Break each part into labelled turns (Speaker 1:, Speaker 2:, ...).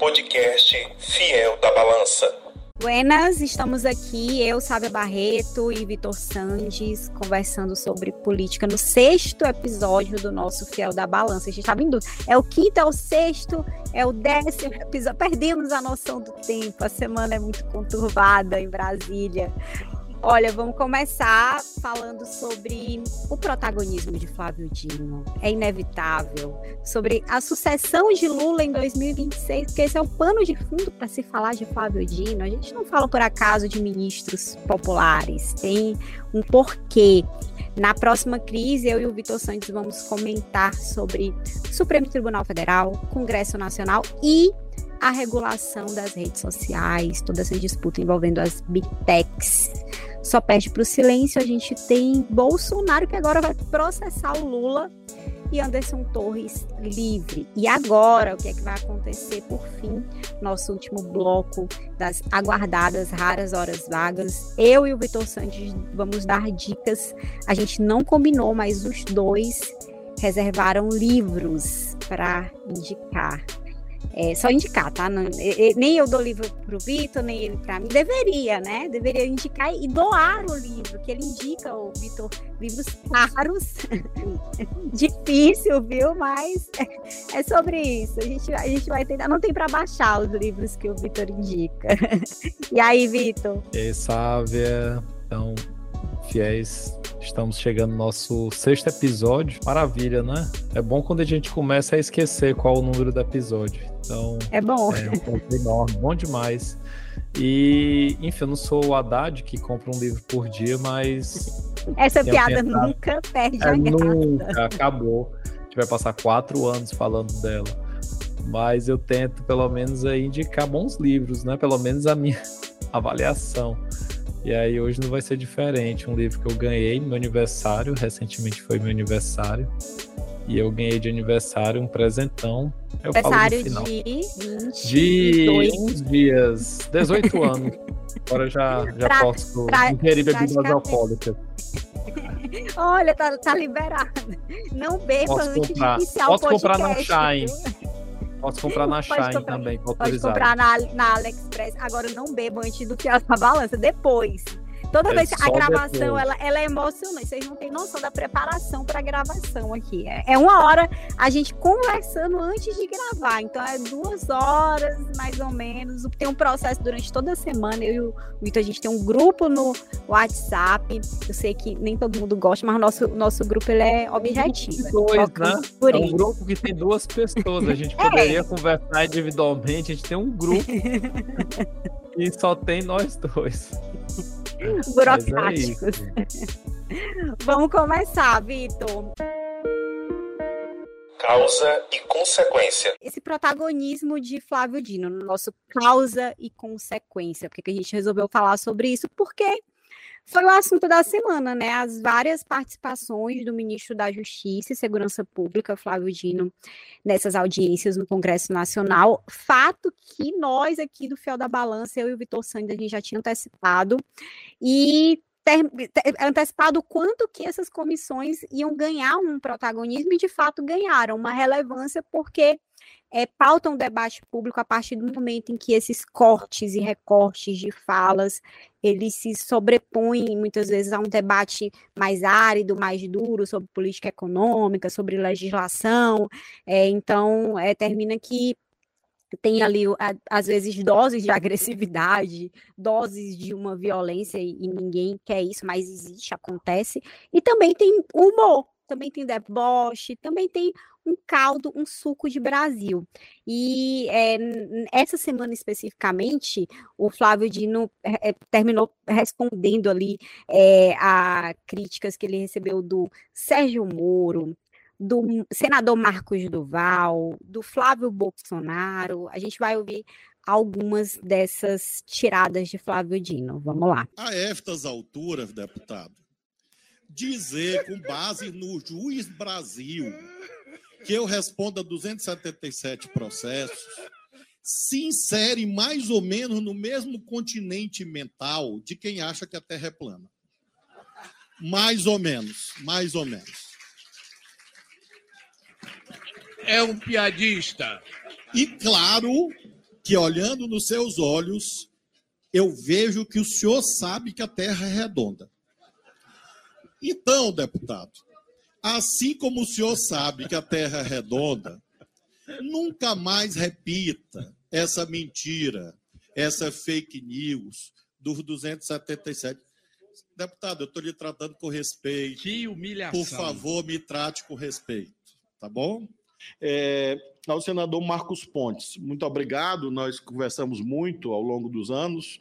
Speaker 1: podcast Fiel da Balança.
Speaker 2: Buenas, estamos aqui, eu, Sábia Barreto e Vitor Sandes, conversando sobre política no sexto episódio do nosso Fiel da Balança. A gente está vindo, é o quinto, é o sexto, é o décimo episódio. Perdemos a noção do tempo, a semana é muito conturbada em Brasília. Olha, vamos começar falando sobre o protagonismo de Flávio Dino. É inevitável. Sobre a sucessão de Lula em 2026, porque esse é o pano de fundo para se falar de Flávio Dino. A gente não fala por acaso de ministros populares, tem um porquê. Na próxima crise, eu e o Vitor Santos vamos comentar sobre Supremo Tribunal Federal, Congresso Nacional e a regulação das redes sociais, toda essa disputa envolvendo as big techs só perde para o silêncio. A gente tem Bolsonaro que agora vai processar o Lula e Anderson Torres livre. E agora, o que é que vai acontecer por fim? Nosso último bloco das aguardadas raras horas vagas. Eu e o Vitor Santos vamos dar dicas. A gente não combinou, mas os dois reservaram livros para indicar. É, só indicar, tá? Não, nem eu dou livro pro Vitor, nem ele para mim. Deveria, né? Deveria indicar e doar o livro, que ele indica, o Vitor, livros caros. Difícil, viu? Mas é sobre isso. A gente, a gente vai tentar. Não tem para baixar os livros que o Vitor indica. e aí, Vitor?
Speaker 3: E aí, Sávia? Então, fiéis Estamos chegando no nosso sexto episódio. Maravilha, né? É bom quando a gente começa a esquecer qual o número do episódio. Então.
Speaker 2: É bom.
Speaker 3: É um pouco enorme, bom demais. E, enfim, eu não sou o Haddad que compra um livro por dia, mas.
Speaker 2: Essa piada nunca perde é, a graça.
Speaker 3: Nunca, acabou. A gente vai passar quatro anos falando dela. Mas eu tento, pelo menos, aí, indicar bons livros, né? Pelo menos a minha avaliação. E aí hoje não vai ser diferente. Um livro que eu ganhei no meu aniversário, recentemente foi meu aniversário. E eu ganhei de aniversário um presentão. Eu
Speaker 2: aniversário
Speaker 3: falo
Speaker 2: de
Speaker 3: 20... De uns dias, 18 anos. Agora já, já pra, posso pra, ingerir bebidas alcoólicas.
Speaker 2: Olha, tá, tá liberado. Não beba
Speaker 3: posso
Speaker 2: antes
Speaker 3: comprar.
Speaker 2: de iniciar
Speaker 3: posso
Speaker 2: o podcast.
Speaker 3: Comprar na Shine. Posso comprar na Shine comprar, também,
Speaker 2: Pode comprar na, na AliExpress. Agora não beba antes do que a balança, depois. Toda é vez que a gravação ela, ela é emocionante. Vocês não têm noção da preparação para a gravação aqui. É, é, uma hora a gente conversando antes de gravar. Então é duas horas, mais ou menos. Tem um processo durante toda a semana. Eu e o Vitor, a gente tem um grupo no WhatsApp. Eu sei que nem todo mundo gosta, mas o nosso, nosso grupo ele é objetivo.
Speaker 3: Dois, né? É um grupo que tem duas pessoas. A gente é. poderia é. conversar individualmente. A gente tem um grupo. e só tem nós dois.
Speaker 2: burocráticos. É Vamos começar, Vitor.
Speaker 1: Causa e consequência.
Speaker 2: Esse protagonismo de Flávio Dino no nosso causa e consequência. Por que a gente resolveu falar sobre isso? Porque foi o assunto da semana, né? As várias participações do ministro da Justiça e Segurança Pública, Flávio Dino, nessas audiências no Congresso Nacional. Fato que nós aqui do Fiel da Balança, eu e o Vitor Santos, a gente já tinha antecipado. E ter, ter, antecipado o quanto que essas comissões iam ganhar um protagonismo e de fato ganharam uma relevância porque é, pautam o debate público a partir do momento em que esses cortes e recortes de falas eles se sobrepõem muitas vezes a um debate mais árido, mais duro sobre política econômica, sobre legislação. É, então, é, termina que tem ali, às vezes, doses de agressividade, doses de uma violência, e ninguém quer isso, mas existe, acontece. E também tem humor, também tem deboche, também tem um caldo, um suco de Brasil. E é, essa semana especificamente, o Flávio Dino é, terminou respondendo ali é, a críticas que ele recebeu do Sérgio Moro, do senador Marcos Duval, do Flávio Bolsonaro. A gente vai ouvir algumas dessas tiradas de Flávio Dino. Vamos lá.
Speaker 4: A estas alturas, deputado, dizer com base no juiz Brasil que eu responda 277 processos se insere mais ou menos no mesmo continente mental de quem acha que a Terra é plana. Mais ou menos, mais ou menos
Speaker 5: é um piadista.
Speaker 4: E claro, que olhando nos seus olhos, eu vejo que o senhor sabe que a terra é redonda. Então, deputado, assim como o senhor sabe que a terra é redonda, nunca mais repita essa mentira, essa fake news dos 277. Deputado, eu estou lhe tratando com respeito.
Speaker 5: Que humilhação.
Speaker 4: Por favor, me trate com respeito, tá bom?
Speaker 6: É, ao senador Marcos Pontes, muito obrigado. Nós conversamos muito ao longo dos anos.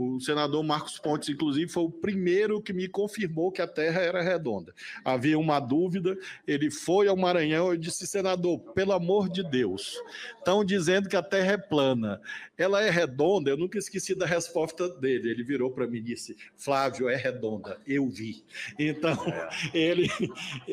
Speaker 6: O senador Marcos Pontes, inclusive, foi o primeiro que me confirmou que a Terra era redonda. Havia uma dúvida, ele foi ao Maranhão e disse: senador, pelo amor de Deus, estão dizendo que a Terra é plana. Ela é redonda? Eu nunca esqueci da resposta dele. Ele virou para mim e disse: Flávio, é redonda. Eu vi. Então, ele,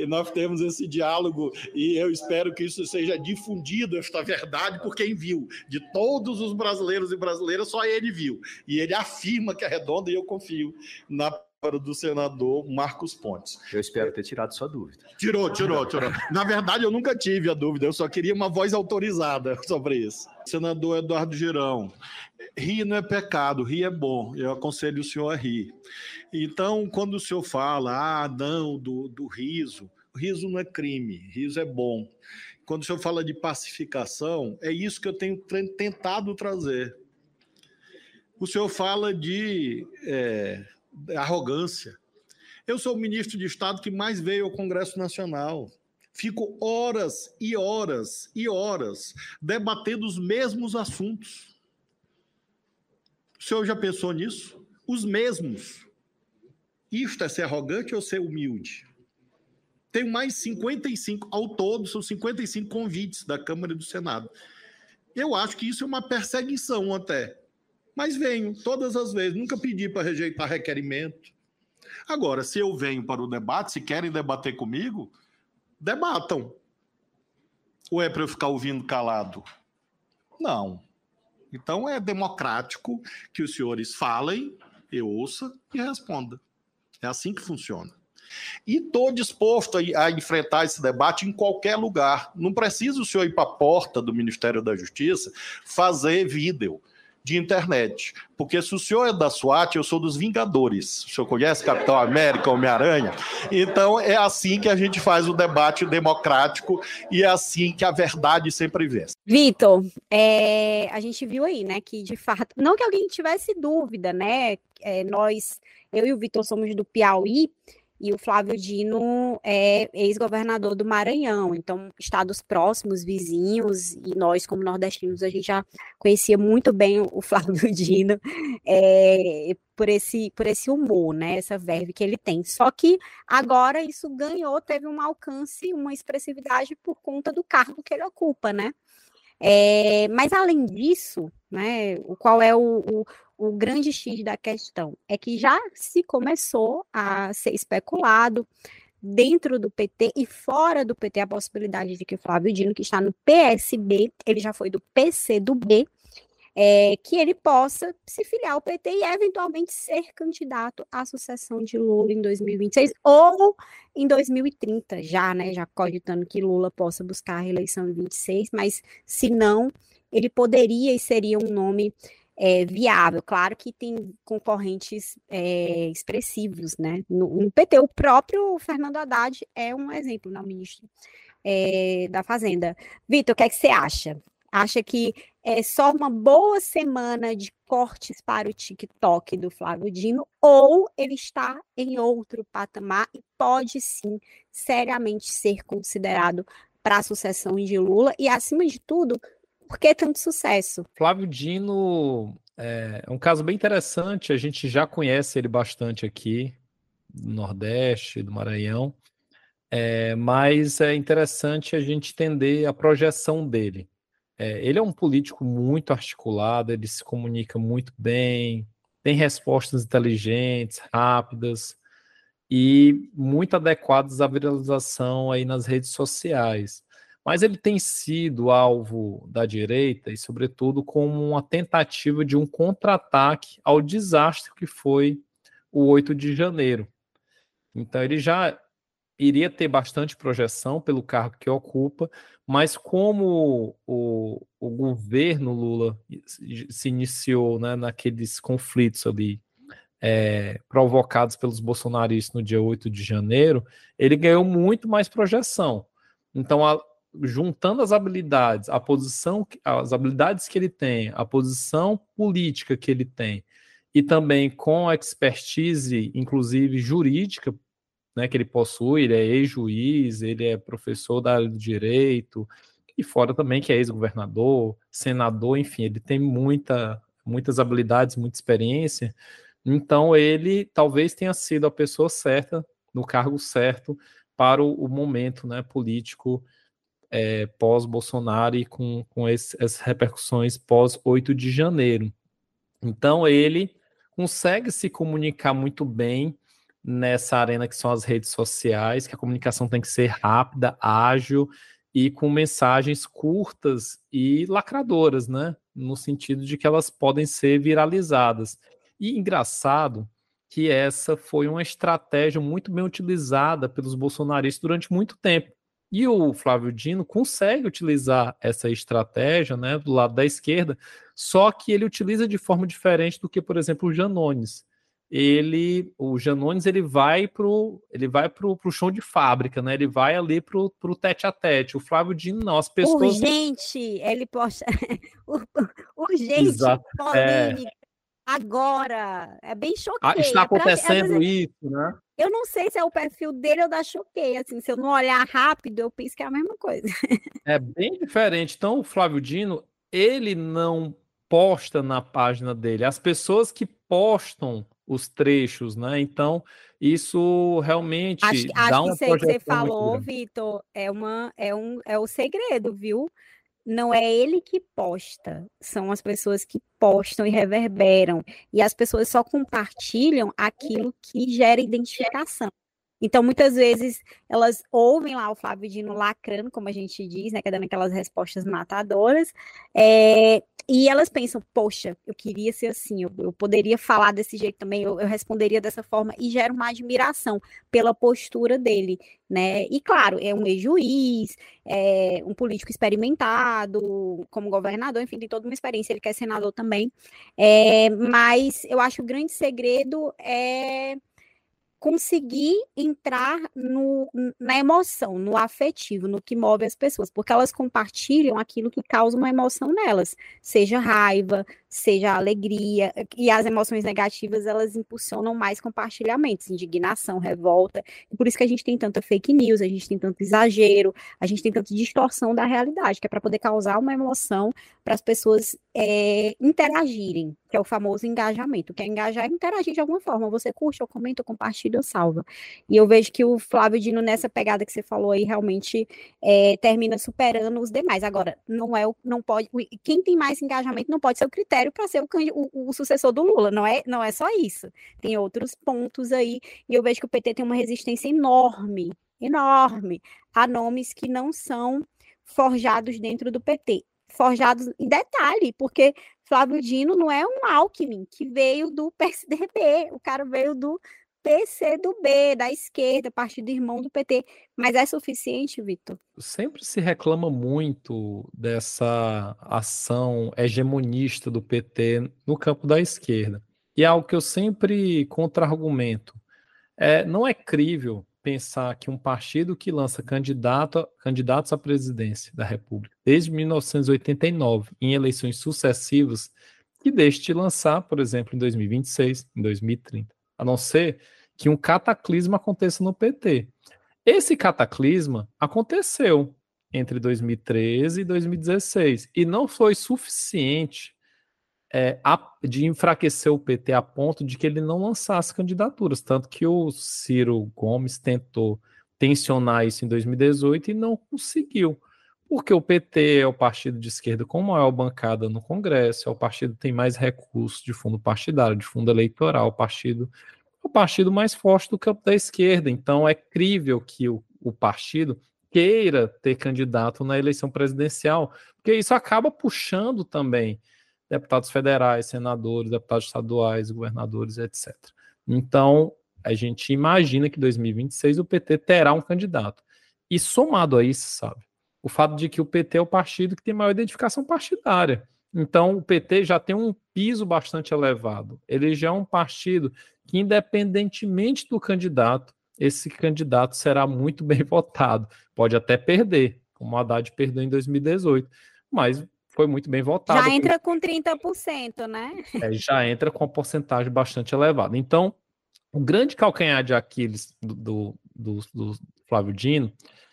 Speaker 6: nós temos esse diálogo e eu espero que isso seja difundido, esta verdade, por quem viu. De todos os brasileiros e brasileiras, só ele viu. E ele afirma afirma que é redonda e eu confio na palavra do senador Marcos Pontes.
Speaker 7: Eu espero ter tirado sua dúvida.
Speaker 6: Tirou, tirou, tirou. Na verdade, eu nunca tive a dúvida, eu só queria uma voz autorizada sobre isso. Senador Eduardo Girão, rir não é pecado, rir é bom. Eu aconselho o senhor a rir. Então, quando o senhor fala, ah, não, do, do riso, riso não é crime, riso é bom. Quando o senhor fala de pacificação, é isso que eu tenho tentado trazer o senhor fala de é, arrogância. Eu sou o ministro de Estado que mais veio ao Congresso Nacional. Fico horas e horas e horas debatendo os mesmos assuntos. O senhor já pensou nisso? Os mesmos. Isto é ser arrogante ou ser humilde? Tenho mais 55, ao todo, são 55 convites da Câmara e do Senado. Eu acho que isso é uma perseguição até mas venho todas as vezes, nunca pedi para rejeitar requerimento. Agora, se eu venho para o debate, se querem debater comigo, debatam. Ou é para eu ficar ouvindo calado? Não. Então é democrático que os senhores falem, eu ouça e responda. É assim que funciona. E estou disposto a, a, enfrentar esse debate em qualquer lugar. Não precisa o senhor ir para a porta do Ministério da Justiça fazer vídeo de internet. Porque se o senhor é da SWAT, eu sou dos Vingadores. O senhor conhece Capitão América, Homem-Aranha? Então é assim que a gente faz o debate democrático e é assim que a verdade sempre vence.
Speaker 2: Vitor, é, a gente viu aí, né, que de fato, não que alguém tivesse dúvida, né? É, nós, eu e o Vitor somos do Piauí e o Flávio Dino é ex-governador do Maranhão, então estados próximos, vizinhos, e nós, como nordestinos, a gente já conhecia muito bem o Flávio Dino é, por, esse, por esse humor, né, essa verve que ele tem. Só que agora isso ganhou, teve um alcance, uma expressividade por conta do cargo que ele ocupa, né? É, mas além disso, né, qual é o, o, o grande X da questão é que já se começou a ser especulado dentro do PT e fora do PT a possibilidade de que o Flávio Dino, que está no PSB, ele já foi do PC do B, é, que ele possa se filiar ao PT e eventualmente ser candidato à sucessão de Lula em 2026 ou em 2030, já, né? Já cogitando que Lula possa buscar a reeleição em 26, mas se não, ele poderia e seria um nome é, viável. Claro que tem concorrentes é, expressivos, né? No, no, PT, o próprio Fernando Haddad é um exemplo, não, ministro é, da Fazenda. Vitor, o que é que você acha? Acha que é só uma boa semana de cortes para o TikTok do Flávio Dino ou ele está em outro patamar e pode sim seriamente ser considerado para a sucessão de Lula e, acima de tudo, por que tanto sucesso?
Speaker 3: Flávio Dino é, é um caso bem interessante, a gente já conhece ele bastante aqui, do Nordeste, do Maranhão, é, mas é interessante a gente entender a projeção dele. É, ele é um político muito articulado, ele se comunica muito bem, tem respostas inteligentes, rápidas e muito adequadas à viralização aí nas redes sociais mas ele tem sido alvo da direita e, sobretudo, como uma tentativa de um contra-ataque ao desastre que foi o 8 de janeiro. Então, ele já iria ter bastante projeção pelo cargo que ocupa, mas como o, o governo Lula se iniciou né, naqueles conflitos ali é, provocados pelos bolsonaristas no dia 8 de janeiro, ele ganhou muito mais projeção. Então, a, juntando as habilidades, a posição, as habilidades que ele tem, a posição política que ele tem, e também com a expertise, inclusive jurídica, né, que ele possui, ele é ex-juiz, ele é professor da área do direito, e fora também que é ex-governador, senador, enfim, ele tem muita, muitas habilidades, muita experiência, então ele talvez tenha sido a pessoa certa, no cargo certo, para o, o momento né, político é, pós-Bolsonaro e com, com esse, essas repercussões pós-8 de janeiro. Então ele consegue se comunicar muito bem, nessa arena que são as redes sociais, que a comunicação tem que ser rápida, ágil e com mensagens curtas e lacradoras, né? No sentido de que elas podem ser viralizadas. E engraçado que essa foi uma estratégia muito bem utilizada pelos bolsonaristas durante muito tempo. E o Flávio Dino consegue utilizar essa estratégia, né, do lado da esquerda, só que ele utiliza de forma diferente do que, por exemplo, o Janones ele, o Janones, ele vai pro, ele vai pro, pro show de fábrica, né? Ele vai ali pro, pro tete a tete. O Flávio Dino, não, as pessoas...
Speaker 2: Urgente, ele posta... Urgente, Exato. polêmica, é... agora. É bem chocante. Ah,
Speaker 3: está acontecendo pra... isso, né?
Speaker 2: Eu não sei se é o perfil dele ou da Choquei, assim, se eu não olhar rápido, eu penso que é a mesma coisa.
Speaker 3: É bem diferente. Então, o Flávio Dino, ele não posta na página dele. As pessoas que postam os trechos, né? Então, isso realmente
Speaker 2: acho, dá acho uma que que você falou, Vitor, é uma é um é o segredo, viu? Não é ele que posta, são as pessoas que postam e reverberam. E as pessoas só compartilham aquilo que gera identificação. Então, muitas vezes, elas ouvem lá o Flávio Dino lacrando, como a gente diz, né, que é dando aquelas respostas matadoras, é, e elas pensam, poxa, eu queria ser assim, eu, eu poderia falar desse jeito também, eu, eu, responderia dessa forma, e gera uma admiração pela postura dele, né? E claro, é um ex-juiz, é um político experimentado, como governador, enfim, tem toda uma experiência, ele quer senador também, é, mas eu acho que o grande segredo é conseguir entrar no, na emoção, no afetivo, no que move as pessoas, porque elas compartilham aquilo que causa uma emoção nelas, seja raiva, seja alegria, e as emoções negativas elas impulsionam mais compartilhamentos, indignação, revolta, e por isso que a gente tem tanta fake news, a gente tem tanto exagero, a gente tem tanta distorção da realidade, que é para poder causar uma emoção para as pessoas é, interagirem, que é o famoso engajamento, que é engajar e interagir de alguma forma. Você curte, ou comenta, ou compartilha, ou salva. E eu vejo que o Flávio Dino, nessa pegada que você falou aí, realmente é, termina superando os demais. Agora, não é o, não pode. Quem tem mais engajamento não pode ser o critério para ser o, o, o, sucessor do Lula. Não é, não é só isso. Tem outros pontos aí. E eu vejo que o PT tem uma resistência enorme, enorme, a nomes que não são forjados dentro do PT forjados em detalhe, porque Flávio Dino não é um Alckmin que veio do PSDB, o cara veio do PC do B, da esquerda, partido irmão do PT. Mas é suficiente, Vitor?
Speaker 3: Sempre se reclama muito dessa ação hegemonista do PT no campo da esquerda. E é algo que eu sempre contra-argumento. É, não é crível pensar que um partido que lança candidato, candidatos à presidência da República desde 1989, em eleições sucessivas, que deixe de lançar, por exemplo, em 2026, em 2030, a não ser que um cataclisma aconteça no PT. Esse cataclisma aconteceu entre 2013 e 2016 e não foi suficiente é, de enfraquecer o PT a ponto de que ele não lançasse candidaturas. Tanto que o Ciro Gomes tentou tensionar isso em 2018 e não conseguiu. Porque o PT é o partido de esquerda com maior bancada no Congresso, é o partido que tem mais recursos de fundo partidário, de fundo eleitoral, o partido o partido mais forte do campo da esquerda. Então é crível que o, o partido queira ter candidato na eleição presidencial, porque isso acaba puxando também deputados federais, senadores, deputados estaduais, governadores, etc. Então, a gente imagina que 2026 o PT terá um candidato. E somado a isso, sabe, o fato de que o PT é o partido que tem maior identificação partidária. Então, o PT já tem um piso bastante elevado. Ele já é um partido que, independentemente do candidato, esse candidato será muito bem votado. Pode até perder, como o Haddad perdeu em 2018, mas foi muito bem votado.
Speaker 2: Já entra com 30%, né?
Speaker 3: É, já entra com uma porcentagem bastante elevada. Então, o grande calcanhar de Aquiles do, do, do, do Flávio Dino,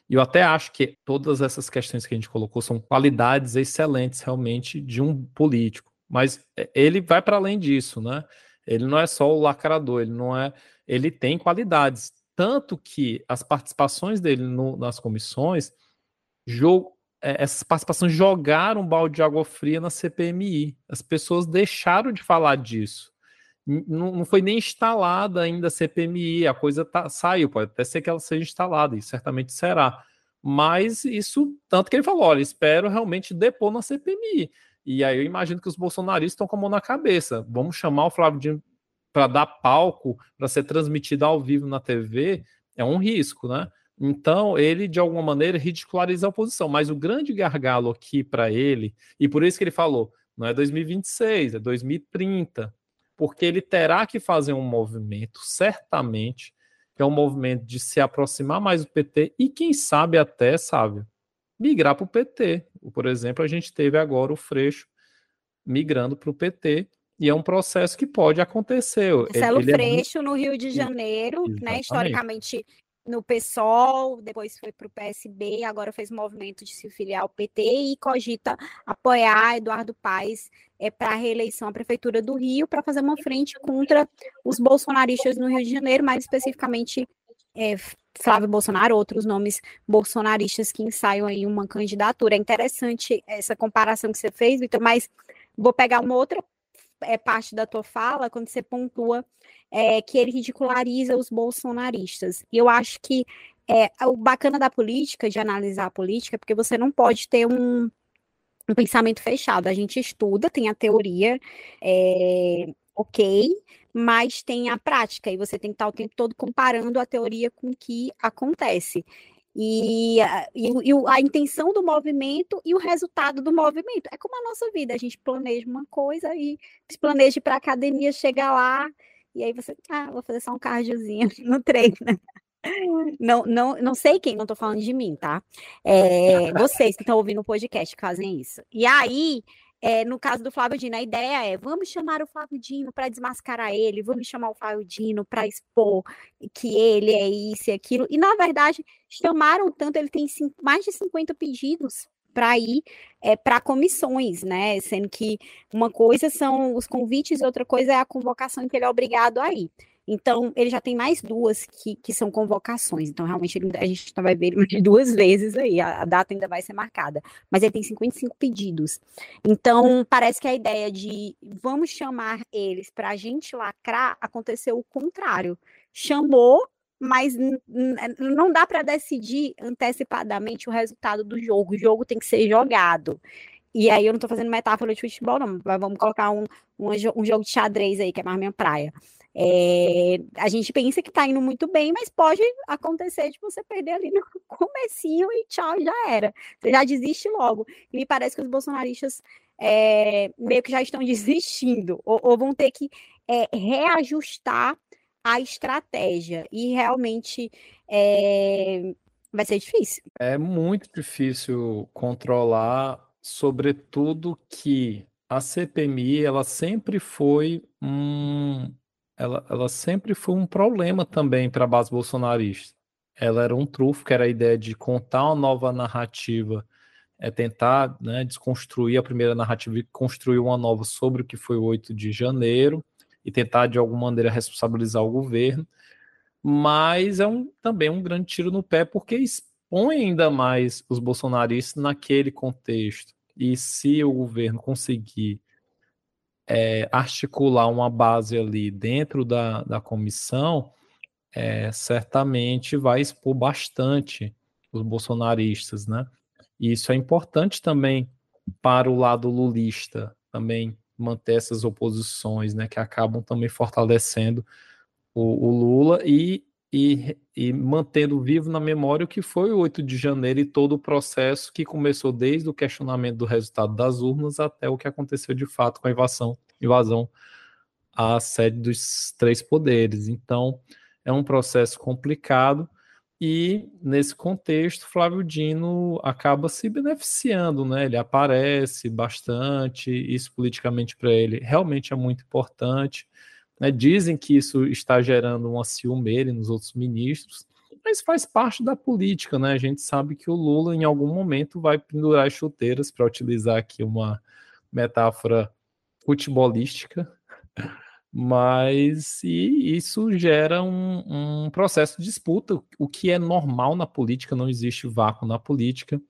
Speaker 3: e eu até acho que todas essas questões que a gente colocou são qualidades excelentes realmente de um político, mas é, ele vai para além disso, né? Ele não é só o lacrador, ele não é, ele tem qualidades, tanto que as participações dele no, nas comissões, jogo, é, essas participações jogaram um balde de água fria na CPMI. As pessoas deixaram de falar disso. Não, foi nem instalada ainda a CPMI, a coisa tá, saiu, pode até ser que ela seja instalada, e certamente será. Mas isso, tanto que ele falou: olha, espero realmente depor na CPMI. E aí eu imagino que os bolsonaristas estão com a mão na cabeça. Vamos chamar o Flávio Dino para dar palco, para ser transmitido ao vivo na TV, é um risco, né? Então, ele, de alguma maneira, ridiculariza a oposição. Mas o grande gargalo aqui para ele, e por isso que ele falou, não é 2026, é 2030, porque ele terá que fazer um movimento, certamente, que é um movimento de se aproximar mais do PT e, quem sabe, até, sabe, migrar para o PT. Por exemplo, a gente teve agora o Freixo migrando para o PT, e é um processo que pode acontecer.
Speaker 2: Marcelo ele, ele Freixo, é muito... no Rio de Janeiro, né, Exatamente. né? Historicamente no PSOL, depois foi para o PSB, agora fez movimento de se filiar ao PT e cogita apoiar Eduardo Paes é, para a reeleição à Prefeitura do Rio para fazer uma frente contra os bolsonaristas no Rio de Janeiro, mais especificamente é, Flávio Bolsonaro, outros nomes bolsonaristas que ensaiam aí uma candidatura. É interessante essa comparação que você fez, Vitor, mas vou pegar uma outra é, parte da tua fala quando você pontua é, que ele ridiculariza os bolsonaristas. E eu acho que é, o bacana da política, de analisar a política, é porque você não pode ter um, um pensamento fechado. A gente estuda, tem a teoria, é, ok, mas tem a prática, e você tem que estar o tempo todo comparando a teoria com o que acontece. E, e, e, a intenção do movimento e o resultado do movimento. É como a nossa vida, a gente planeja uma coisa e se planeja para a academia, chega lá, e aí você, ah, vou fazer só um cardiozinho no treino. Não, não, não sei quem, não estou falando de mim, tá? É, vocês que estão ouvindo o podcast fazem isso. E aí, é, no caso do Flávio Dino, a ideia é: vamos chamar o Flávio Dino para desmascarar ele, vamos chamar o Flávio Dino para expor que ele é isso e aquilo. E, na verdade, chamaram tanto, ele tem mais de 50 pedidos para ir é, para comissões, né? Sendo que uma coisa são os convites outra coisa é a convocação que ele é obrigado a ir. Então, ele já tem mais duas que, que são convocações. Então, realmente, ele, a gente vai ver ele duas vezes aí. A, a, data ainda vai ser marcada. Mas ele tem 55 pedidos. Então, parece que a ideia de vamos chamar eles para a gente lacrar aconteceu o contrário. Chamou, mas não dá para decidir antecipadamente o resultado do jogo. O jogo tem que ser jogado. E aí eu não estou fazendo metáfora de futebol, não. Vamos colocar um, um, um jogo de xadrez aí, que é mais minha praia. É, a gente pensa que está indo muito bem, mas pode acontecer de você perder ali no comecinho e tchau, já era. Você já desiste logo. E me parece que os bolsonaristas é, meio que já estão desistindo, ou, ou vão ter que é, reajustar a estratégia. E realmente é, vai ser difícil.
Speaker 3: É muito difícil controlar, sobretudo que a CPMI ela sempre foi um ela, ela sempre foi um problema também para a base bolsonarista. Ela era um trufo, que era a ideia de contar uma nova narrativa, é tentar né, desconstruir a primeira narrativa e construir uma nova sobre o que foi o 8 de janeiro e tentar, de alguma maneira, responsabilizar o governo. Mas é um, também um grande tiro no pé, porque expõe ainda mais os bolsonaristas naquele contexto. E se o governo conseguir é, articular uma base ali dentro da, da comissão, é, certamente vai expor bastante os bolsonaristas, né? E isso é importante também para o lado lulista, também manter essas oposições, né, que acabam também fortalecendo o, o Lula e, e, e, mantendo vivo na memória o que foi o 8 de janeiro e todo o processo que começou desde o questionamento do resultado das urnas até o que aconteceu de fato com a invasão, invasão à sede dos três poderes. Então, é um processo complicado e nesse contexto, Flávio Dino acaba se beneficiando, né? Ele aparece bastante, isso politicamente para ele realmente é muito importante. Né? Dizem que isso está gerando uma ciumeira nos outros ministros, mas faz parte da política, né? A gente sabe que o Lula, em algum momento, vai pendurar as chuteiras, para utilizar aqui uma metáfora futebolística, mas isso gera um, um, processo de disputa, o que é normal na política, não existe vácuo na política,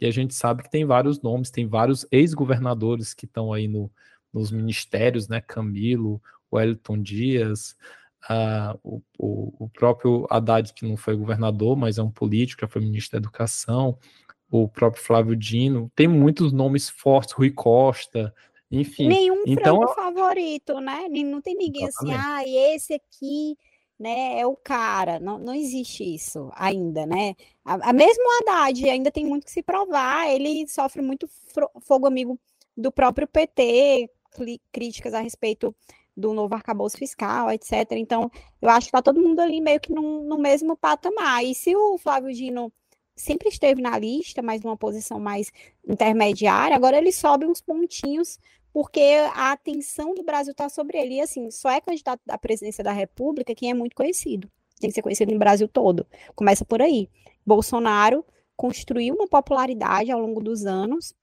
Speaker 3: e a gente sabe que tem vários nomes, tem vários ex-governadores que estão aí no, nos ministérios, né? Camilo, Wellington Dias, uh, o, o, o, próprio Haddad, que não foi governador, mas é um político, já foi ministro da Educação, o próprio Flávio Dino, tem muitos nomes fortes, Rui Costa, enfim.
Speaker 2: Nenhum
Speaker 3: então,
Speaker 2: frango favorito, né? Não tem ninguém assim, ah, esse aqui né, é o cara. Não, não existe isso ainda, né? A, a mesmo Haddad ainda tem muito que se provar. Ele sofre muito fogo amigo do próprio PT, críticas a respeito do novo arcabouço fiscal, etc. Então, eu acho que está todo mundo ali meio que no, mesmo patamar. E se o Flávio Dino sempre esteve na lista, mas numa posição mais intermediária, agora ele sobe uns pontinhos porque a atenção do Brasil está sobre ele. E assim, só é candidato à presidência da República quem é muito conhecido. Tem que ser conhecido no Brasil todo. Começa por aí. Bolsonaro construiu uma popularidade ao longo dos anos,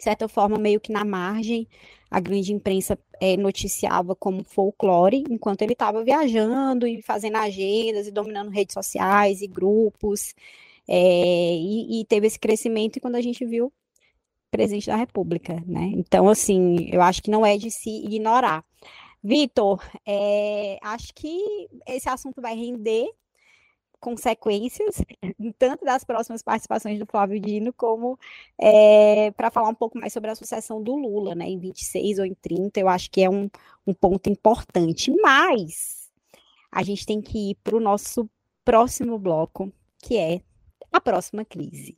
Speaker 2: de certa forma, meio que na margem. A grande imprensa é, noticiava como folclore, enquanto ele estava viajando e fazendo agendas e dominando redes sociais e grupos. É, e, e, teve esse crescimento, e quando a gente viu, presidente da República, né? Então, assim, eu acho que não é de se ignorar. Vitor, é, acho que esse assunto vai render consequências, tanto das próximas participações do Flávio Dino, como é, para falar um pouco mais sobre a sucessão do Lula, né, em 26 ou em 30, eu acho que é um, um ponto importante. Mas a gente tem que ir para o nosso próximo bloco, que é a próxima crise.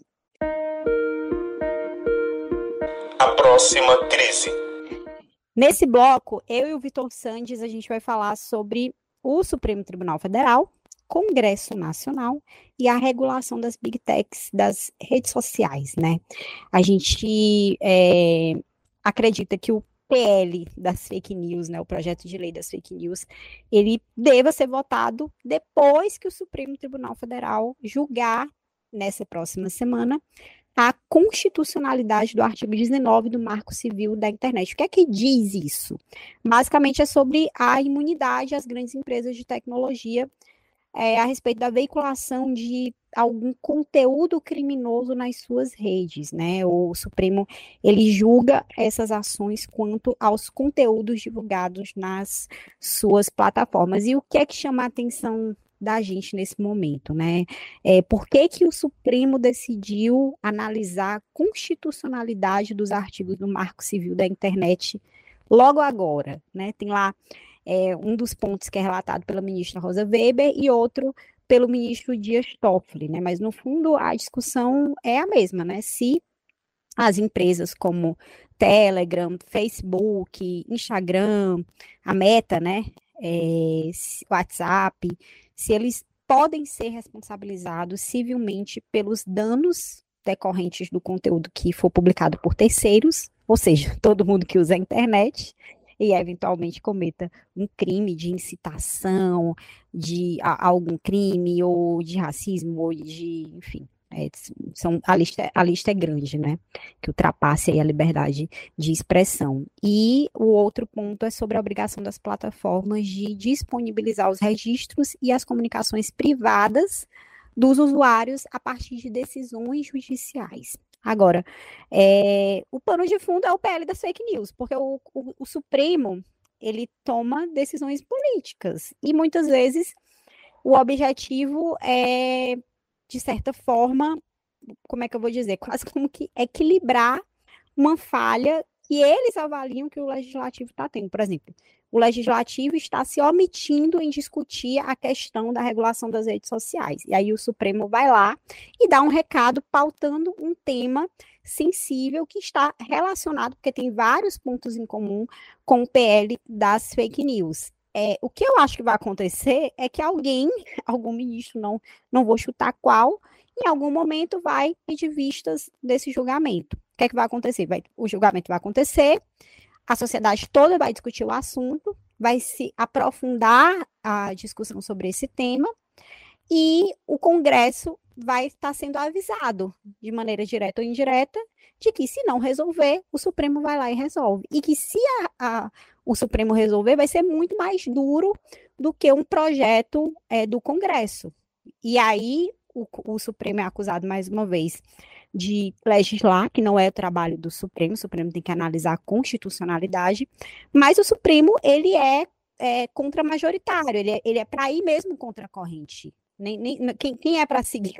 Speaker 1: a próxima crise.
Speaker 2: Nesse bloco, eu e o Vitor Sandes, a gente vai falar sobre o Supremo Tribunal Federal, Congresso Nacional e a regulação das big techs, das redes sociais, né? A gente é, acredita que o PL das fake news, né, o projeto de lei das fake news, ele deva ser votado depois que o Supremo Tribunal Federal julgar nessa próxima semana a constitucionalidade do artigo 19 do Marco Civil da Internet. O que é que diz isso? Basicamente é sobre a imunidade às grandes empresas de tecnologia é, a respeito da veiculação de algum conteúdo criminoso nas suas redes, né? O Supremo ele julga essas ações quanto aos conteúdos divulgados nas suas plataformas. E o que é que chama a atenção da gente nesse momento, né? É, por que, que o Supremo decidiu analisar a constitucionalidade dos artigos do Marco Civil da Internet logo agora, né? Tem lá é, um dos pontos que é relatado pela ministra Rosa Weber e outro pelo ministro Dias Toffoli, né? Mas no fundo a discussão é a mesma, né? Se as empresas como Telegram, Facebook, Instagram, a Meta, né? É, WhatsApp, se eles podem ser responsabilizados civilmente pelos danos decorrentes do conteúdo que for publicado por terceiros, ou seja, todo mundo que usa a internet e eventualmente cometa um crime de incitação de a, algum crime ou de racismo ou de, enfim, é, são, a, lista, a lista é grande, né? Que ultrapasse a liberdade de expressão. E o outro ponto é sobre a obrigação das plataformas de disponibilizar os registros e as comunicações privadas dos usuários a partir de decisões judiciais. Agora, é, o pano de fundo é o PL das fake news, porque o, o, o Supremo ele toma decisões políticas e muitas vezes o objetivo é de certa forma, como é que eu vou dizer, quase como que equilibrar uma falha que eles avaliam que o legislativo está tendo. Por exemplo, o legislativo está se omitindo em discutir a questão da regulação das redes sociais. E aí o Supremo vai lá e dá um recado pautando um tema sensível que está relacionado, porque tem vários pontos em comum com o PL das fake news. É, o que eu acho que vai acontecer é que alguém, algum ministro, não, não vou chutar qual, em algum momento vai pedir vistas desse julgamento. O que é que vai acontecer? Vai, o julgamento vai acontecer, a sociedade toda vai discutir o assunto, vai se aprofundar a discussão sobre esse tema, e o Congresso vai estar sendo avisado, de maneira direta ou indireta, de que se não resolver, o Supremo vai lá e resolve. E que se a, a, o Supremo resolver, vai ser muito mais duro do que um projeto é, do Congresso. E aí o, o Supremo é acusado mais uma vez de legislar, que não é o trabalho do Supremo, o Supremo tem que analisar a constitucionalidade, mas o Supremo, ele é, é contra-majoritário, ele é, ele é para ir mesmo contra a corrente. Nem, nem, quem, quem é para seguir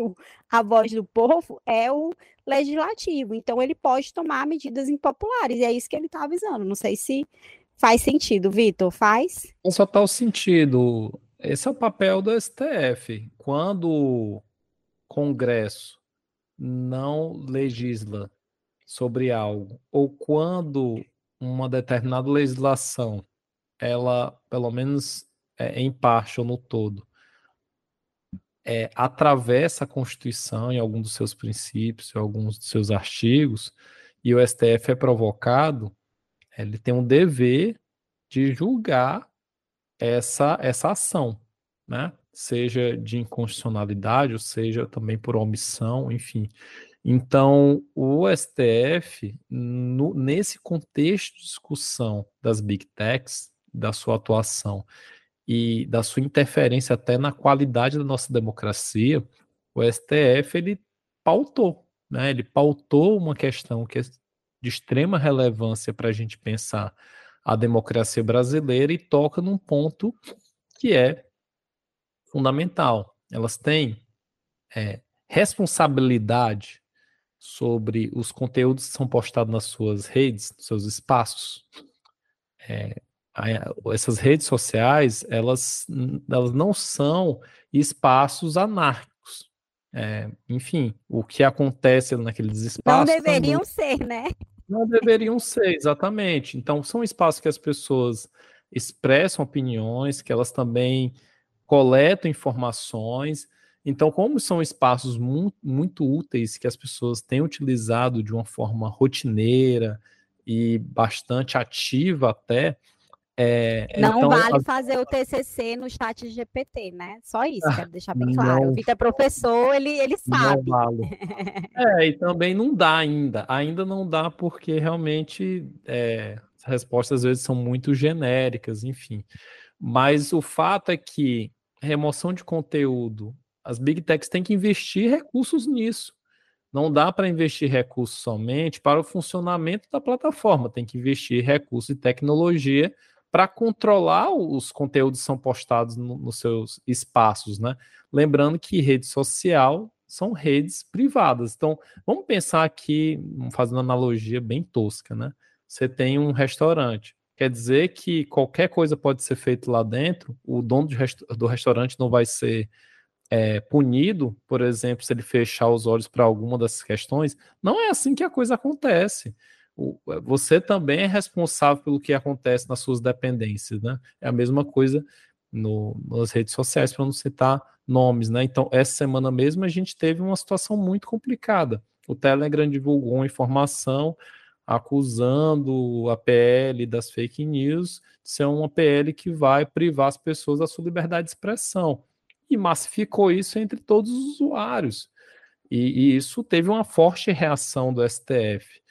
Speaker 2: a voz do povo é o legislativo, então ele pode tomar medidas impopulares, e é isso que ele está avisando. Não sei se faz sentido, Vitor, faz?
Speaker 3: Só tá o sentido. Esse é o papel do STF. Quando o Congresso não legisla sobre algo, ou quando uma determinada legislação, ela, pelo menos é, em parte ou no todo, é, atravessa a Constituição em algum dos seus princípios, em alguns dos seus artigos, e o STF é provocado, ele tem um dever de julgar essa, essa ação, né? Seja de inconstitucionalidade, ou seja também por omissão, enfim. Então, o STF, no, nesse contexto de discussão das big techs, da sua atuação e da sua interferência até na qualidade da nossa democracia, o STF ele pautou, né? Ele pautou uma questão que é de extrema relevância para a gente pensar a democracia brasileira e toca num ponto que é fundamental. Elas têm é, responsabilidade sobre os conteúdos que são postados nas suas redes, nos seus espaços. É, essas redes sociais, elas, elas não são espaços anárquicos. É, enfim, o que acontece naqueles espaços.
Speaker 2: Não deveriam também, ser, né?
Speaker 3: Não deveriam ser, exatamente. Então, são espaços que as pessoas expressam opiniões, que elas também coletam informações. Então, como são espaços muito, muito úteis que as pessoas têm utilizado de uma forma rotineira e bastante ativa até, é,
Speaker 2: não
Speaker 3: então,
Speaker 2: vale a... fazer o TCC no chat GPT, né? Só isso, quero deixar bem claro. Não, o Vitor é professor, ele, ele sabe.
Speaker 3: Não vale. é, e também não dá ainda. Ainda não dá porque realmente é, as respostas às vezes são muito genéricas, enfim. Mas o fato é que remoção de conteúdo, as big techs têm que investir recursos nisso. Não dá para investir recursos somente para o funcionamento da plataforma, tem que investir recursos e tecnologia para controlar os conteúdos que são postados no, nos seus espaços, né? Lembrando que rede social são redes privadas. Então, vamos pensar aqui, fazendo uma analogia bem tosca, né? Você tem um restaurante. Quer dizer que qualquer coisa pode ser feita lá dentro, o dono rest do restaurante não vai ser é, punido, por exemplo, se ele fechar os olhos para alguma dessas questões. Não é assim que a coisa acontece. O, você também é responsável pelo que acontece nas suas dependências, né? É a mesma coisa no, nas redes sociais, para não citar nomes, né? Então, essa semana mesmo a gente teve uma situação muito complicada. O Telegram divulgou uma informação acusando a PL das fake news de ser uma PL que vai privar as pessoas da sua liberdade de expressão. E massificou isso entre todos os usuários. E, e isso teve uma forte reação do STF.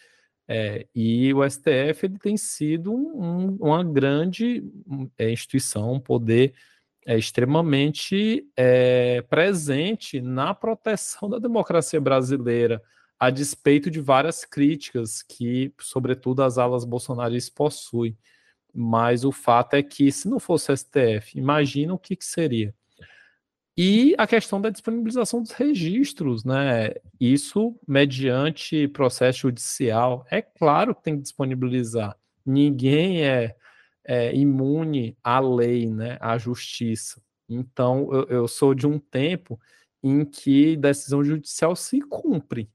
Speaker 3: É, e o STF ele tem sido um, uma grande é, instituição, um poder é, extremamente é, presente na proteção da democracia brasileira a despeito de várias críticas que, sobretudo, as alas bolsonaristas possuem. Mas o fato é que, se não fosse STF, imagina o que, que seria. E a questão da disponibilização dos registros, né? Isso mediante processo judicial. É claro que tem que disponibilizar. Ninguém é, é, imune à lei, né, à justiça. Então, eu, eu, sou de um tempo em que decisão judicial se cumpre.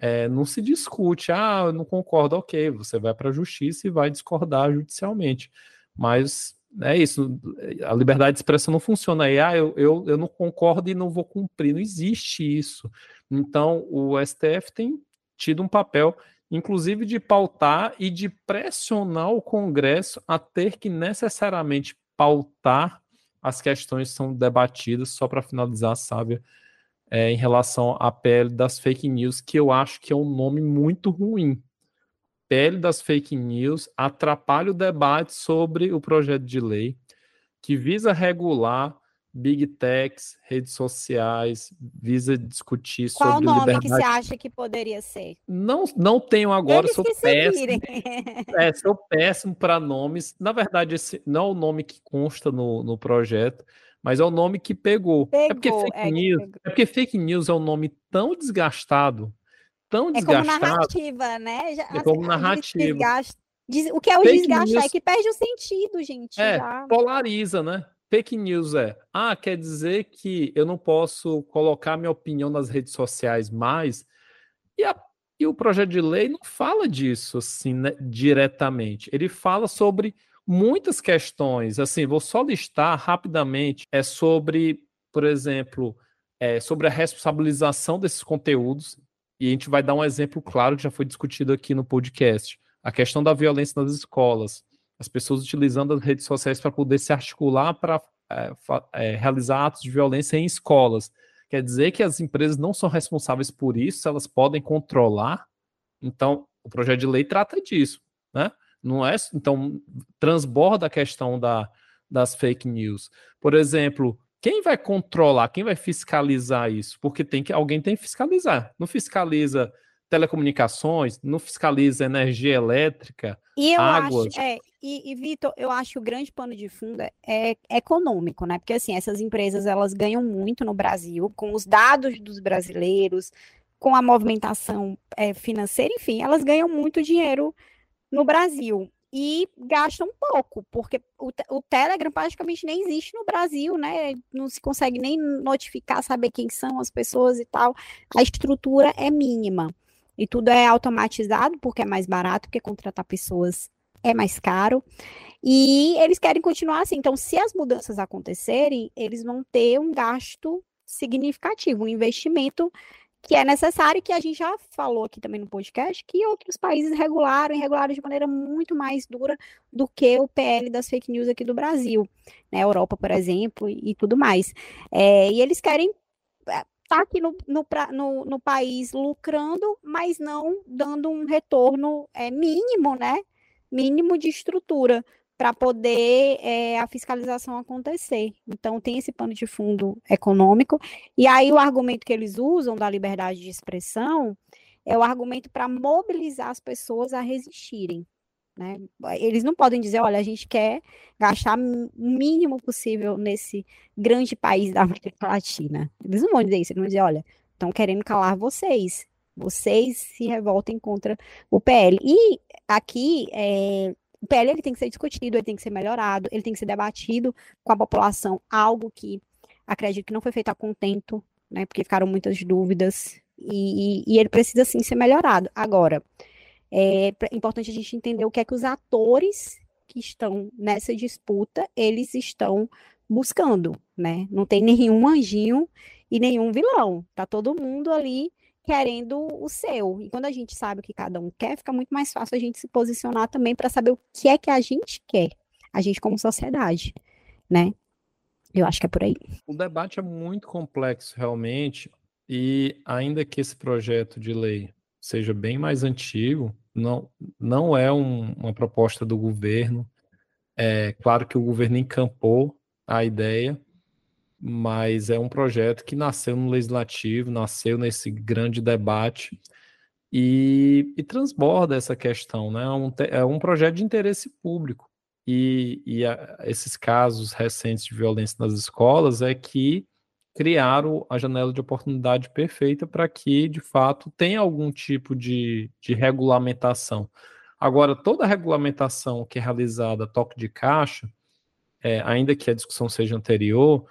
Speaker 3: É, não se discute, ah, eu não concordo, ok, você vai para a justiça e vai discordar judicialmente. Mas é isso, a liberdade de expressão não funciona aí, ah, eu, eu, eu não concordo e não vou cumprir, não existe isso. Então, o STF tem tido um papel, inclusive, de pautar e de pressionar o Congresso a ter que necessariamente pautar as questões que são debatidas, só para finalizar, Sábia, é, em relação à PL das fake news, que eu acho que é um nome muito ruim. PL das fake news atrapalha o debate sobre o projeto de lei que visa regular big techs, redes sociais, visa discutir
Speaker 2: Qual
Speaker 3: sobre
Speaker 2: Qual nome
Speaker 3: liberdade.
Speaker 2: que você acha que poderia ser?
Speaker 3: Não, não tenho agora, Eles sou péssimo. é, sou péssimo para nomes. Na verdade, esse não é o nome que consta no, no projeto, mas é o nome que pegou. pegou é porque fake é news, é porque fake news é um nome tão desgastado, tão desgastado.
Speaker 2: É como narrativa, né?
Speaker 3: Já, é como narrativa.
Speaker 2: o que é o fake desgastar? News... É que perde o sentido, gente.
Speaker 3: É,
Speaker 2: já.
Speaker 3: polariza, né? Fake news é, ah, quer dizer que eu não posso colocar minha opinião nas redes sociais mais. E, a, e o projeto de lei não fala disso assim, né, diretamente. Ele fala sobre muitas questões. Assim, vou só listar rapidamente. É sobre, por exemplo, é sobre a responsabilização desses conteúdos. E a gente vai dar um exemplo claro que já foi discutido aqui no podcast. A questão da violência nas escolas as pessoas utilizando as redes sociais para poder se articular para é, é, realizar atos de violência em escolas. Quer dizer que as empresas não são responsáveis por isso, elas podem controlar. Então, o projeto de lei trata disso, né? Não é, então, transborda a questão da, das fake news. Por exemplo, quem vai controlar, quem vai fiscalizar isso? Porque tem que alguém tem que fiscalizar. Não fiscaliza telecomunicações, não fiscaliza energia elétrica,
Speaker 2: e eu
Speaker 3: águas.
Speaker 2: Acho, é, e, e Vitor, eu acho que o grande pano de fundo é, é, econômico, né? Porque assim, essas empresas elas ganham muito no Brasil, com os dados dos brasileiros, com a movimentação é, financeira, enfim, elas ganham muito dinheiro no Brasil e gastam pouco, porque o, o, Telegram praticamente nem existe no Brasil, né? Não se consegue nem notificar, saber quem são as pessoas e tal. A estrutura é mínima. E tudo é automatizado, porque é mais barato, porque contratar pessoas é mais caro. E eles querem continuar assim. Então, se as mudanças acontecerem, eles vão ter um gasto significativo, um investimento que é necessário, que a gente já falou aqui também no podcast, que outros países regularam e regularam de maneira muito mais dura do que o PL das fake news aqui do Brasil, né? Europa, por exemplo, e, e tudo mais. É, e eles querem está aqui no, no, no, no, país lucrando, mas não dando um retorno é, mínimo, né? Mínimo de estrutura para poder é, a fiscalização acontecer. Então, tem esse pano de fundo econômico. E aí, o argumento que eles usam da liberdade de expressão é o argumento para mobilizar as pessoas a resistirem. Né? Eles não podem dizer, olha, a gente quer gastar o mínimo possível nesse grande país da América Latina. Eles não vão dizer isso, eles vão dizer, olha, estão querendo calar vocês. Vocês se revoltem contra o PL. E aqui, é, o PL ele tem que ser discutido, ele tem que ser melhorado, ele tem que ser debatido com a população, algo que acredito que não foi feito a contento, né? Porque ficaram muitas dúvidas, e, e, e ele precisa sim ser melhorado. Agora, é importante a gente entender o que é que os atores que estão nessa disputa, eles estão buscando, né? Não tem nenhum anjinho e nenhum vilão. Tá todo mundo ali querendo o seu. E quando a gente sabe o que cada um quer, fica muito mais fácil a gente se posicionar também para saber o que é que a gente quer, a gente como sociedade, né? Eu acho que é por aí.
Speaker 3: O debate é muito complexo, realmente, e ainda que esse projeto de lei seja bem mais antigo, não, não é um, uma proposta do governo. É claro que o governo encampou a ideia, mas é um projeto que nasceu no legislativo, nasceu nesse grande debate e, e transborda essa questão, né? É um, é um projeto de interesse público. E, e a, esses casos recentes de violência nas escolas é que criaram a janela de oportunidade perfeita para que, de fato, tenha algum tipo de, de regulamentação. Agora, toda regulamentação que é realizada toque de caixa, é, ainda que a discussão seja anterior,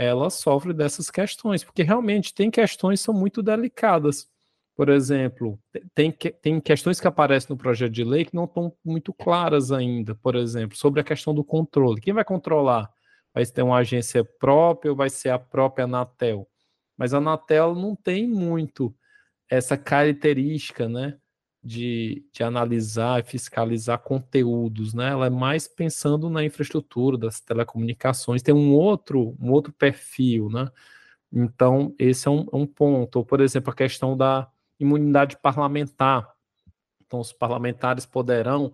Speaker 3: ela sofre dessas questões, porque realmente tem questões que são muito delicadas. Por exemplo, tem, tem questões que aparecem no projeto de lei que não estão muito claras ainda. Por exemplo, sobre a questão do controle. Quem vai controlar? Vai ter uma agência própria ou vai ser a própria Anatel? Mas a Anatel não tem muito essa característica, né? De, de analisar e fiscalizar conteúdos, né? Ela é mais pensando na infraestrutura das telecomunicações, tem um outro, um outro perfil, né? Então, esse é um, é um ponto. Ou, por exemplo, a questão da imunidade parlamentar. Então, os parlamentares poderão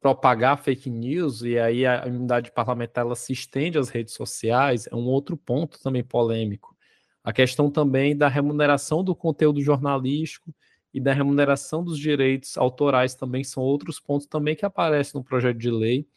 Speaker 3: propagar fake news e aí a imunidade parlamentar ela se estende às redes sociais, é um outro ponto também polêmico. A questão também da remuneração do conteúdo jornalístico e da remuneração dos direitos autorais também são outros pontos também que aparecem no projeto de lei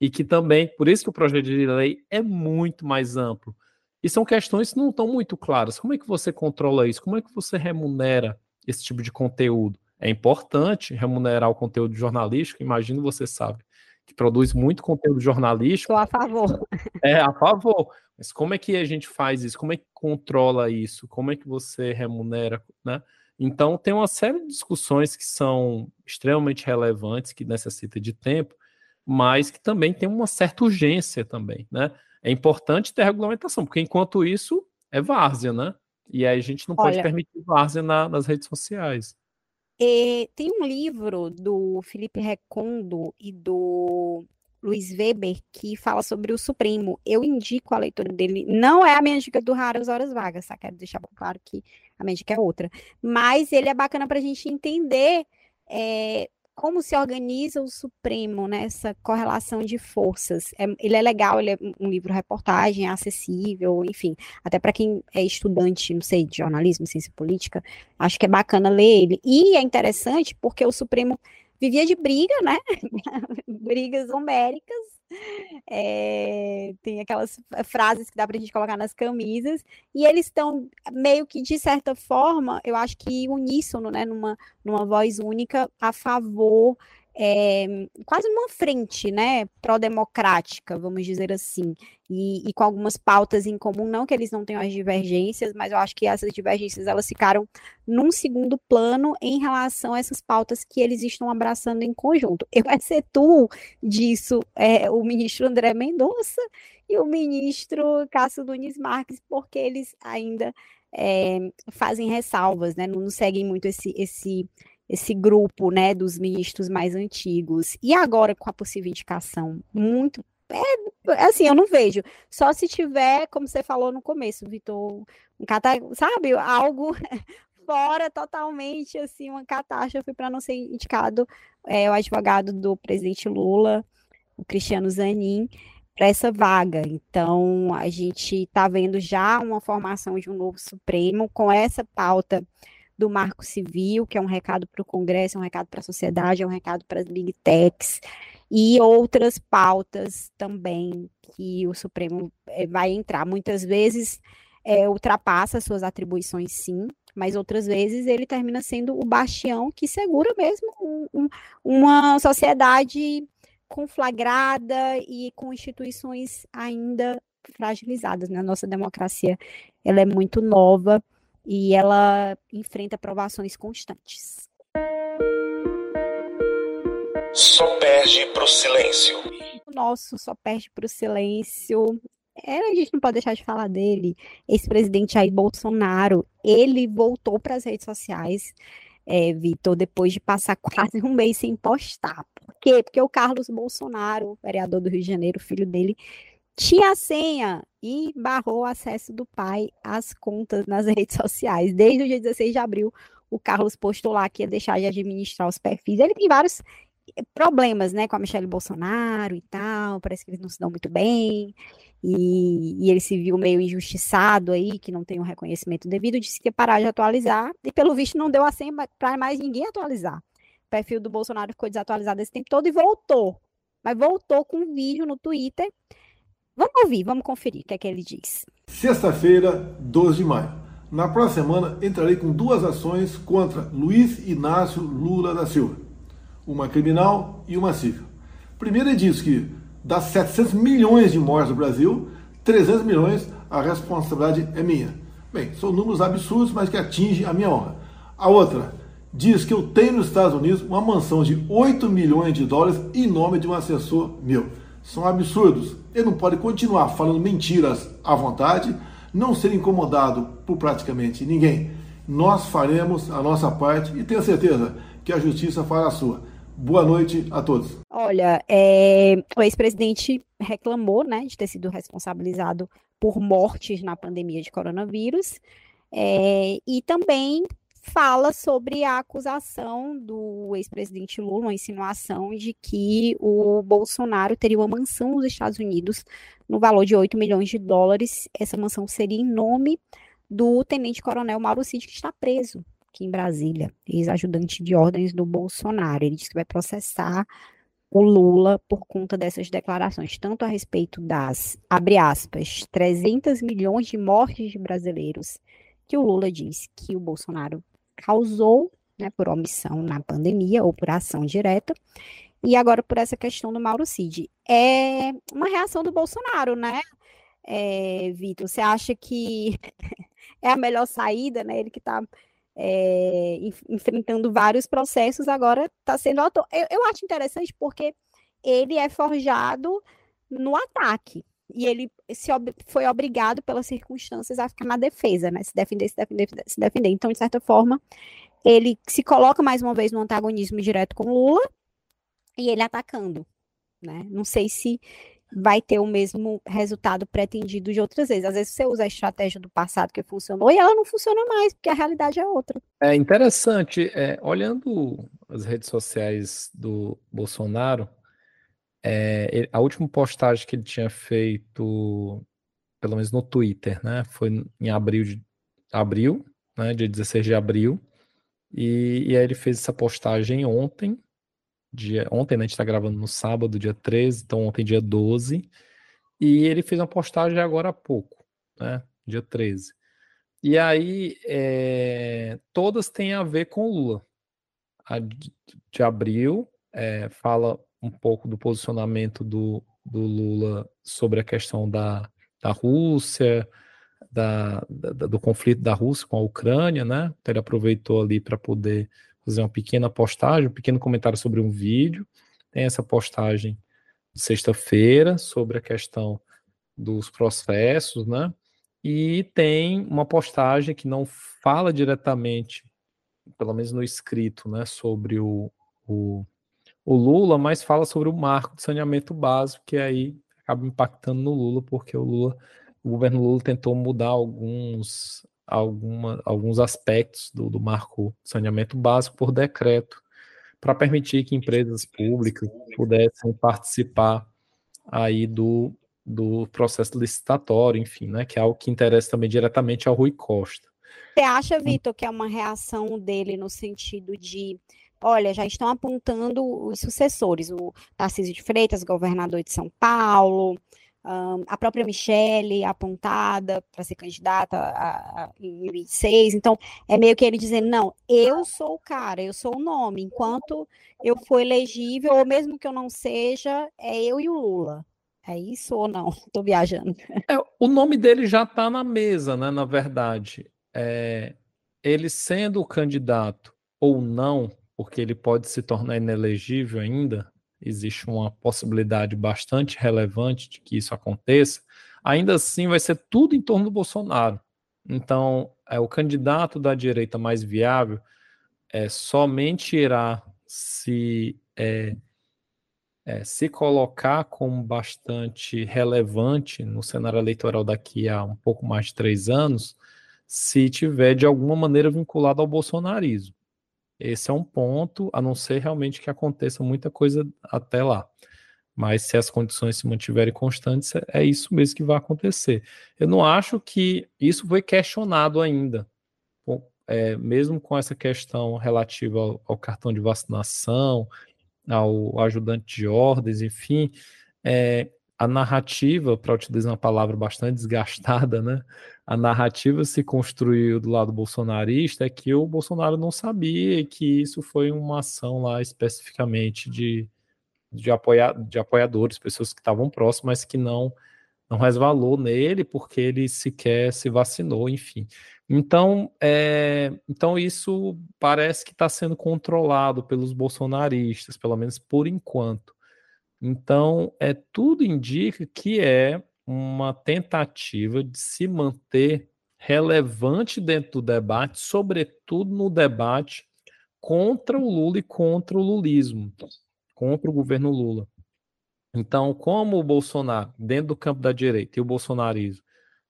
Speaker 3: e que também, por isso que o projeto de lei é muito mais amplo. E são questões que não estão muito claras. Como é que você controla isso? Como é que você remunera esse tipo de conteúdo. É importante remunerar o conteúdo jornalístico, imagino você sabe, que produz muito conteúdo jornalístico.
Speaker 2: Estou a favor.
Speaker 3: É, a favor. Mas como é que a gente faz isso? Como é que controla isso? Como é que você remunera, né? Então, tem uma série de discussões que são extremamente relevantes, que necessitam de tempo, mas que também tem uma certa urgência também, né? É importante ter regulamentação, porque enquanto isso é várzea, né? E aí a gente não pode Olha, permitir várzea na, nas redes sociais.
Speaker 2: É, tem um livro do Felipe Recondo e do Luiz Weber que fala sobre o Supremo. Eu indico a leitura dele. Não é a minha dica do Raras Horas Vagas, tá? Quero deixar claro que a minha dica é outra. Mas ele é bacana para a gente entender é, como se organiza o Supremo nessa correlação de forças. É, ele é legal, ele é um livro reportagem, é acessível, enfim, até para quem é estudante, não sei, de jornalismo, ciência política, acho que é bacana ler ele. E é interessante porque o Supremo vivia de briga, né? Brigas homéricas. É, tem aquelas frases que dá para a gente colocar nas camisas, e eles estão meio que, de certa forma, eu acho que uníssono, né, numa, numa voz única, a favor é, quase uma frente, né, pró-democrática, vamos dizer assim, e, e, com algumas pautas em comum, não que eles não tenham as divergências, mas eu acho que essas divergências elas ficaram num segundo plano em relação a essas pautas que eles estão abraçando em conjunto. Eu excetuo disso é, o ministro André Mendonça e o ministro Cássio Nunes Marques, porque eles ainda é, fazem ressalvas, né, não seguem muito esse, esse esse grupo, né, dos ministros mais antigos. E agora com a possível indicação, muito é, assim, eu não vejo. Só se tiver, como você falou no começo, Vitor, um cata, sabe, algo fora totalmente assim, uma catástrofe para não ser indicado é, o advogado do presidente Lula, o Cristiano Zanin, para essa vaga. Então, a gente está vendo já uma formação de um novo Supremo com essa pauta do Marco Civil, que é um recado para o Congresso, é um recado para a sociedade, é um recado para as Big Techs, e outras pautas também que o Supremo é, vai entrar. Muitas vezes é, ultrapassa suas atribuições, sim, mas outras vezes ele termina sendo o bastião que segura mesmo um, um, uma sociedade conflagrada e com instituições ainda fragilizadas. Né? A nossa democracia ela é muito nova e ela enfrenta provações constantes.
Speaker 1: Só perde para o silêncio.
Speaker 2: O nosso só perde para o silêncio. É, a gente não pode deixar de falar dele. Ex-presidente Jair Bolsonaro, ele voltou para as redes sociais, é, Vitor, depois de passar quase um mês sem postar. Por quê? Porque o Carlos Bolsonaro, vereador do Rio de Janeiro, filho dele, tinha a senha e barrou o acesso do pai às contas nas redes sociais. Desde o dia 16 de abril, o Carlos postou lá que ia deixar de administrar os perfis. Ele tem vários eh, problemas, né, com a Michelle Bolsonaro e tal, parece que eles não se dão muito bem, e, e ele se viu meio injustiçado aí, que não tem um reconhecimento devido, disse que ia parar de atualizar, e pelo visto não deu a senha para mais ninguém atualizar. O perfil do Bolsonaro ficou desatualizado esse tempo todo e voltou, mas voltou com um vídeo no Twitter Vamos ouvir, vamos conferir o que é que ele diz.
Speaker 5: Sexta-feira, 12 de maio. Na próxima semana, entrarei com duas ações contra Luiz Inácio Lula da Silva. uma criminal e uma civil. Primeiro, ele diz que das 700 milhões de mortes no Brasil, 300 milhões a responsabilidade é minha. Bem, são números absurdos, mas que atingem a minha honra. A outra diz que eu tenho nos Estados Unidos uma mansão de 8 milhões de dólares em nome de um assessor meu. São absurdos. Ele não pode continuar falando mentiras à vontade, não ser incomodado por praticamente ninguém. Nós faremos a nossa parte e tenho certeza que a justiça fará a sua. Boa noite a todos.
Speaker 2: Olha, é, o ex-presidente reclamou né, de ter sido responsabilizado por mortes na pandemia de coronavírus. É, e também fala sobre a acusação do ex-presidente Lula, uma insinuação de que o Bolsonaro teria uma mansão nos Estados Unidos no valor de 8 milhões de dólares. Essa mansão seria em nome do tenente-coronel Mauro Cid, que está preso aqui em Brasília, ex-ajudante de ordens do Bolsonaro. Ele disse que vai processar o Lula por conta dessas declarações, tanto a respeito das, abre aspas, 300 milhões de mortes de brasileiros, que o Lula diz que o Bolsonaro causou, né, por omissão na pandemia ou por ação direta, e agora por essa questão do Mauro Cid. É uma reação do Bolsonaro, né, é, Vitor? Você acha que é a melhor saída, né? Ele que está é, enfrentando vários processos, agora está sendo autor. Eu, eu acho interessante porque ele é forjado no ataque. E ele se ob foi obrigado pelas circunstâncias a ficar na defesa, né? Se defender, se defender, se defender. Então, de certa forma, ele se coloca mais uma vez no antagonismo direto com Lula e ele atacando, né? Não sei se vai ter o mesmo resultado pretendido de outras vezes. Às vezes você usa a estratégia do passado que funcionou e ela não funciona mais, porque a realidade é outra.
Speaker 3: É interessante, é, olhando as redes sociais do Bolsonaro, é, a última postagem que ele tinha feito, pelo menos no Twitter, né, foi em abril, de, abril né, dia 16 de abril, e, e aí ele fez essa postagem ontem, dia, ontem, né, a gente está gravando no sábado, dia 13, então ontem, dia 12, e ele fez uma postagem agora há pouco, né, dia 13. E aí, é, todas têm a ver com Lula. A de, de abril é, fala um pouco do posicionamento do, do Lula sobre a questão da, da Rússia, da, da, do conflito da Rússia com a Ucrânia, né? Então ele aproveitou ali para poder fazer uma pequena postagem, um pequeno comentário sobre um vídeo. Tem essa postagem sexta-feira sobre a questão dos processos, né? E tem uma postagem que não fala diretamente, pelo menos no escrito, né, sobre o, o, o Lula, mas fala sobre o marco de saneamento básico, que aí acaba impactando no Lula, porque o Lula, o governo Lula tentou mudar alguns alguma, alguns aspectos do, do marco saneamento básico por decreto, para permitir que empresas públicas pudessem participar aí do, do processo licitatório, enfim, né, que é algo que interessa também diretamente ao Rui Costa.
Speaker 2: Você acha, Vitor, que é uma reação dele no sentido de, olha, já estão apontando os sucessores, o Tarcísio de Freitas, governador de São Paulo, a própria Michelle apontada para ser candidata a, a, em 2026. Então, é meio que ele dizendo: não, eu sou o cara, eu sou o nome. Enquanto eu for elegível, ou mesmo que eu não seja, é eu e o Lula. É isso ou não? Estou viajando.
Speaker 3: É, o nome dele já está na mesa, né? Na verdade. É, ele sendo o candidato ou não, porque ele pode se tornar inelegível ainda, existe uma possibilidade bastante relevante de que isso aconteça, ainda assim vai ser tudo em torno do Bolsonaro. Então, é, o candidato da direita mais viável é, somente irá se, é, é, se colocar como bastante relevante no cenário eleitoral daqui a um pouco mais de três anos, se tiver de alguma maneira vinculado ao bolsonarismo. Esse é um ponto, a não ser realmente que aconteça muita coisa até lá. Mas se as condições se mantiverem constantes, é, é isso mesmo que vai acontecer. Eu não acho que isso foi questionado ainda. É, mesmo com essa questão relativa ao, ao, cartão de vacinação, ao ajudante de ordens, enfim, é, a narrativa, para utilizar uma palavra bastante desgastada, né? A narrativa se construiu do lado bolsonarista é que o Bolsonaro não sabia que isso foi uma ação lá especificamente de, de, apoia, de apoiadores, pessoas que estavam próximas, mas que não não resvalou nele porque ele sequer se vacinou, enfim. Então, é, então isso parece que está sendo controlado pelos bolsonaristas, pelo menos por enquanto. Então, é tudo indica que é uma tentativa de se manter relevante dentro do debate, sobretudo no debate contra o Lula e contra o lulismo, contra o governo Lula. Então, como o Bolsonaro, dentro do campo da direita, e o bolsonarismo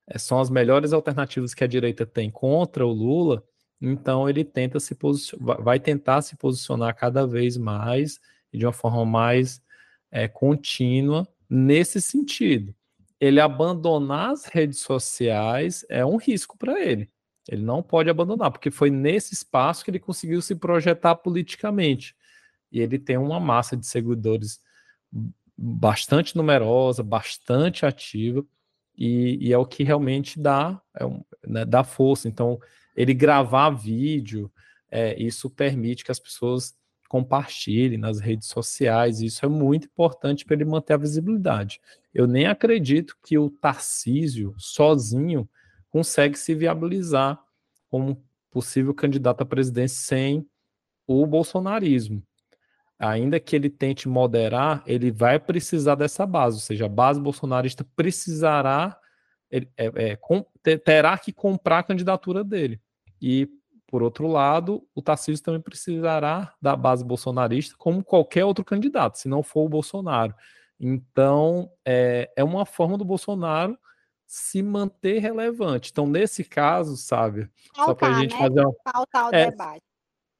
Speaker 3: é, são as melhores alternativas que a direita tem contra o Lula, então ele tenta se vai tentar se posicionar cada vez mais e de uma forma mais é, contínua nesse sentido. Ele abandonar as redes sociais é um risco para ele. Ele não pode abandonar, porque foi nesse espaço que ele conseguiu se projetar politicamente. E ele tem uma massa de seguidores bastante numerosa, bastante ativa, e, e é o que realmente dá, é um, né, dá força. Então, ele gravar vídeo, é, isso permite que as pessoas compartilhem nas redes sociais, isso é muito importante para ele manter a visibilidade. Eu nem acredito que o Tarcísio, sozinho, consegue se viabilizar como possível candidato à presidência sem o bolsonarismo ainda que ele tente moderar, ele vai precisar dessa base, ou seja, a base bolsonarista precisará, é, é, com, terá que comprar a candidatura dele. E, por outro lado, o Tarcísio também precisará da base bolsonarista, como qualquer outro candidato, se não for o Bolsonaro. Então, é, é uma forma do Bolsonaro se manter relevante. Então, nesse caso, sabe,
Speaker 2: Faltar, só para a gente né? fazer uma... Faltar o é, debate.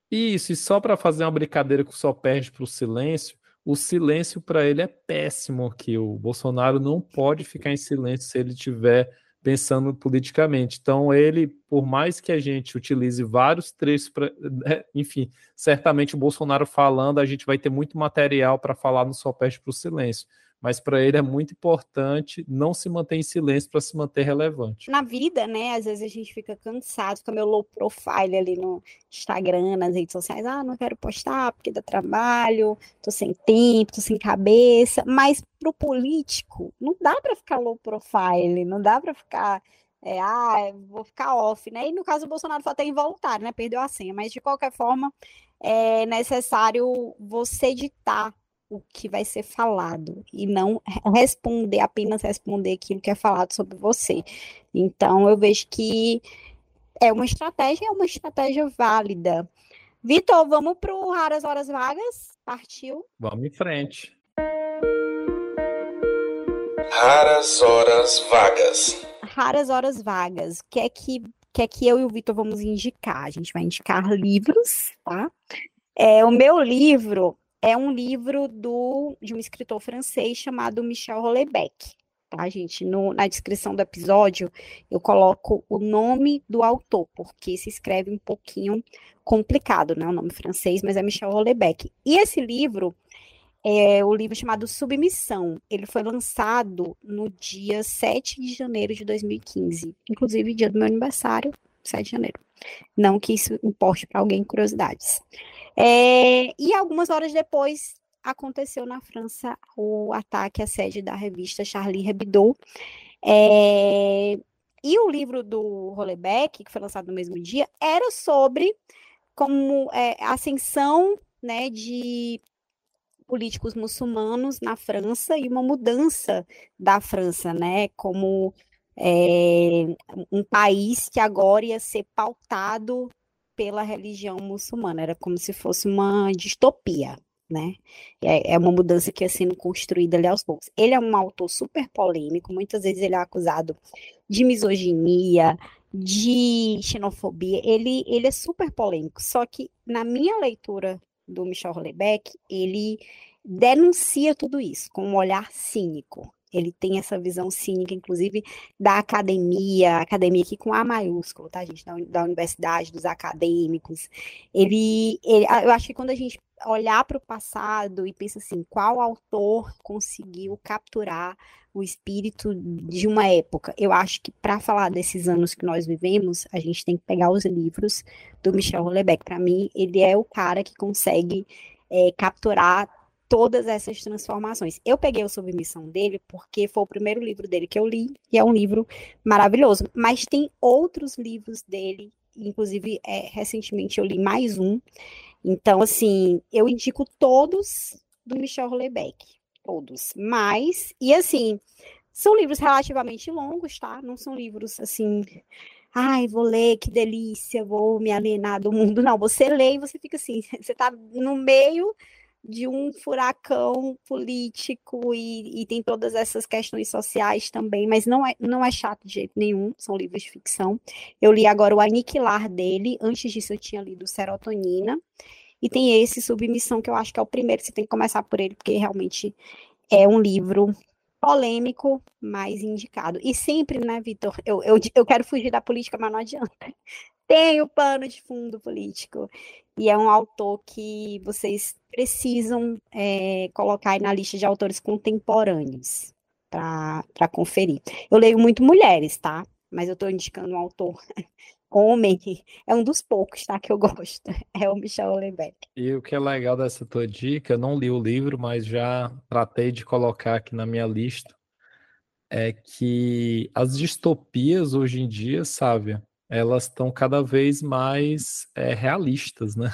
Speaker 3: Isso, e só para fazer uma brincadeira que só perde para o silêncio, o silêncio para ele é péssimo aqui. O Bolsonaro não pode ficar em silêncio se ele estiver pensando politicamente. Então, ele, por mais que a gente utilize vários trechos, pra, né, enfim, certamente o Bolsonaro falando, a gente vai ter muito material para falar no Só Perde para o Silêncio mas para ele é muito importante não se manter em silêncio para se manter relevante.
Speaker 2: Na vida, né, às vezes a gente fica cansado, fica meio low profile ali no Instagram, nas redes sociais, ah, não quero postar porque dá trabalho, tô sem tempo, tô sem cabeça, mas pro político não dá para ficar low profile, não dá para ficar é, ah, vou ficar off, né? E no caso o Bolsonaro foi até involuntário, né? Perdeu a senha, mas de qualquer forma é necessário você ditar o que vai ser falado e não responder, apenas responder aquilo que é falado sobre você. Então, eu vejo que é uma estratégia, é uma estratégia válida. Vitor, vamos para o Raras Horas Vagas? Partiu?
Speaker 3: Vamos em frente.
Speaker 1: Raras Horas Vagas.
Speaker 2: Raras Horas Vagas. O que é que, que, é que eu e o Vitor vamos indicar? A gente vai indicar livros, tá? É, o meu livro é um livro do, de um escritor francês chamado Michel Houellebecq. Tá, gente? No, na descrição do episódio, eu coloco o nome do autor, porque se escreve um pouquinho complicado, né? O nome francês, mas é Michel Houellebecq. E esse livro é o livro chamado Submissão. Ele foi lançado no dia 7 de janeiro de 2015, inclusive dia do meu aniversário, 7 de janeiro. Não que isso importe para alguém curiosidades. É, e algumas horas depois aconteceu na França o ataque à sede da revista Charlie Hebdo. É, e o livro do Rollebeck, que foi lançado no mesmo dia, era sobre como é, a ascensão né, de políticos muçulmanos na França e uma mudança da França, né, como é, um país que agora ia ser pautado pela religião muçulmana, era como se fosse uma distopia, né? É, é uma mudança que ia sendo construída ali aos poucos. Ele é um autor super polêmico, muitas vezes ele é acusado de misoginia, de xenofobia, ele, ele é super polêmico, só que na minha leitura do Michel Houellebecq, ele denuncia tudo isso com um olhar cínico, ele tem essa visão cínica, inclusive, da academia, academia aqui com A maiúsculo, tá, gente? Da, da universidade, dos acadêmicos. Ele, ele, eu acho que quando a gente olhar para o passado e pensa assim, qual autor conseguiu capturar o espírito de uma época? Eu acho que para falar desses anos que nós vivemos, a gente tem que pegar os livros do Michel Houellebecq. Para mim, ele é o cara que consegue é, capturar todas essas transformações. Eu peguei o Submissão dele porque foi o primeiro livro dele que eu li e é um livro maravilhoso. Mas tem outros livros dele, inclusive é, recentemente eu li mais um. Então, assim, eu indico todos do Michel Houellebecq, todos. Mas, e assim, são livros relativamente longos, tá? Não são livros assim ai, vou ler, que delícia, vou me alienar do mundo. Não, você lê e você fica assim, você está no meio de um furacão político e, e, tem todas essas questões sociais também, mas não é, não é chato de jeito nenhum, são livros de ficção. Eu li agora o Aniquilar dele, antes disso eu tinha lido Serotonina, e tem esse Submissão, que eu acho que é o primeiro, você tem que começar por ele, porque realmente é um livro polêmico, mas indicado. E sempre, né, Vitor, eu, eu, eu quero fugir da política, mas não adianta. Tem o pano de fundo político. E é um autor que vocês precisam é, colocar aí na lista de autores contemporâneos para conferir. Eu leio muito mulheres, tá? Mas eu estou indicando um autor homem, é um dos poucos, tá? Que eu gosto. É o Michel Houellebecq.
Speaker 3: E o que é legal dessa tua dica, eu não li o livro, mas já tratei de colocar aqui na minha lista, é que as distopias hoje em dia, sabe, elas estão cada vez mais é, realistas, né?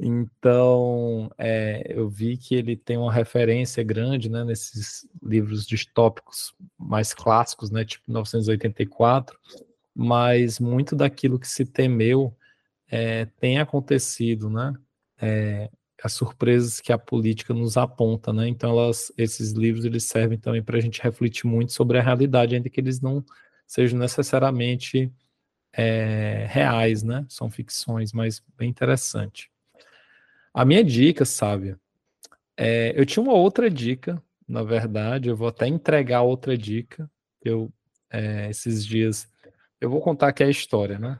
Speaker 3: Então, é, eu vi que ele tem uma referência grande né, nesses livros distópicos mais clássicos, né, tipo 1984, mas muito daquilo que se temeu é, tem acontecido, né? É, as surpresas que a política nos aponta, né? Então, elas, esses livros eles servem também para a gente refletir muito sobre a realidade, ainda que eles não sejam necessariamente é, reais, né? São ficções, mas bem interessante. A minha dica, sábia, é, eu tinha uma outra dica, na verdade, eu vou até entregar outra dica. Eu é, esses dias eu vou contar aqui a história, né?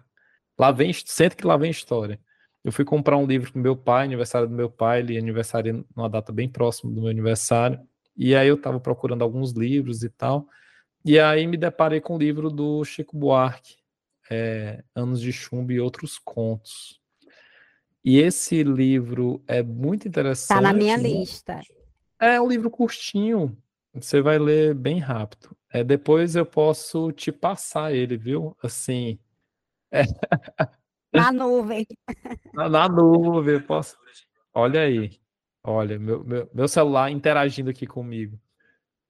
Speaker 3: Lá vem, senta que lá vem história. Eu fui comprar um livro com meu pai, aniversário do meu pai, ele aniversário numa data bem próxima do meu aniversário. E aí eu estava procurando alguns livros e tal. E aí me deparei com o livro do Chico Buarque, é, Anos de Chumbo e Outros Contos. E esse livro é muito interessante. Está
Speaker 2: na minha lista.
Speaker 3: É um livro curtinho, você vai ler bem rápido. É, depois eu posso te passar ele, viu? Assim.
Speaker 2: É... Na nuvem.
Speaker 3: Na, na, nuvem, posso. Olha aí. Olha, meu, meu, meu celular interagindo aqui comigo.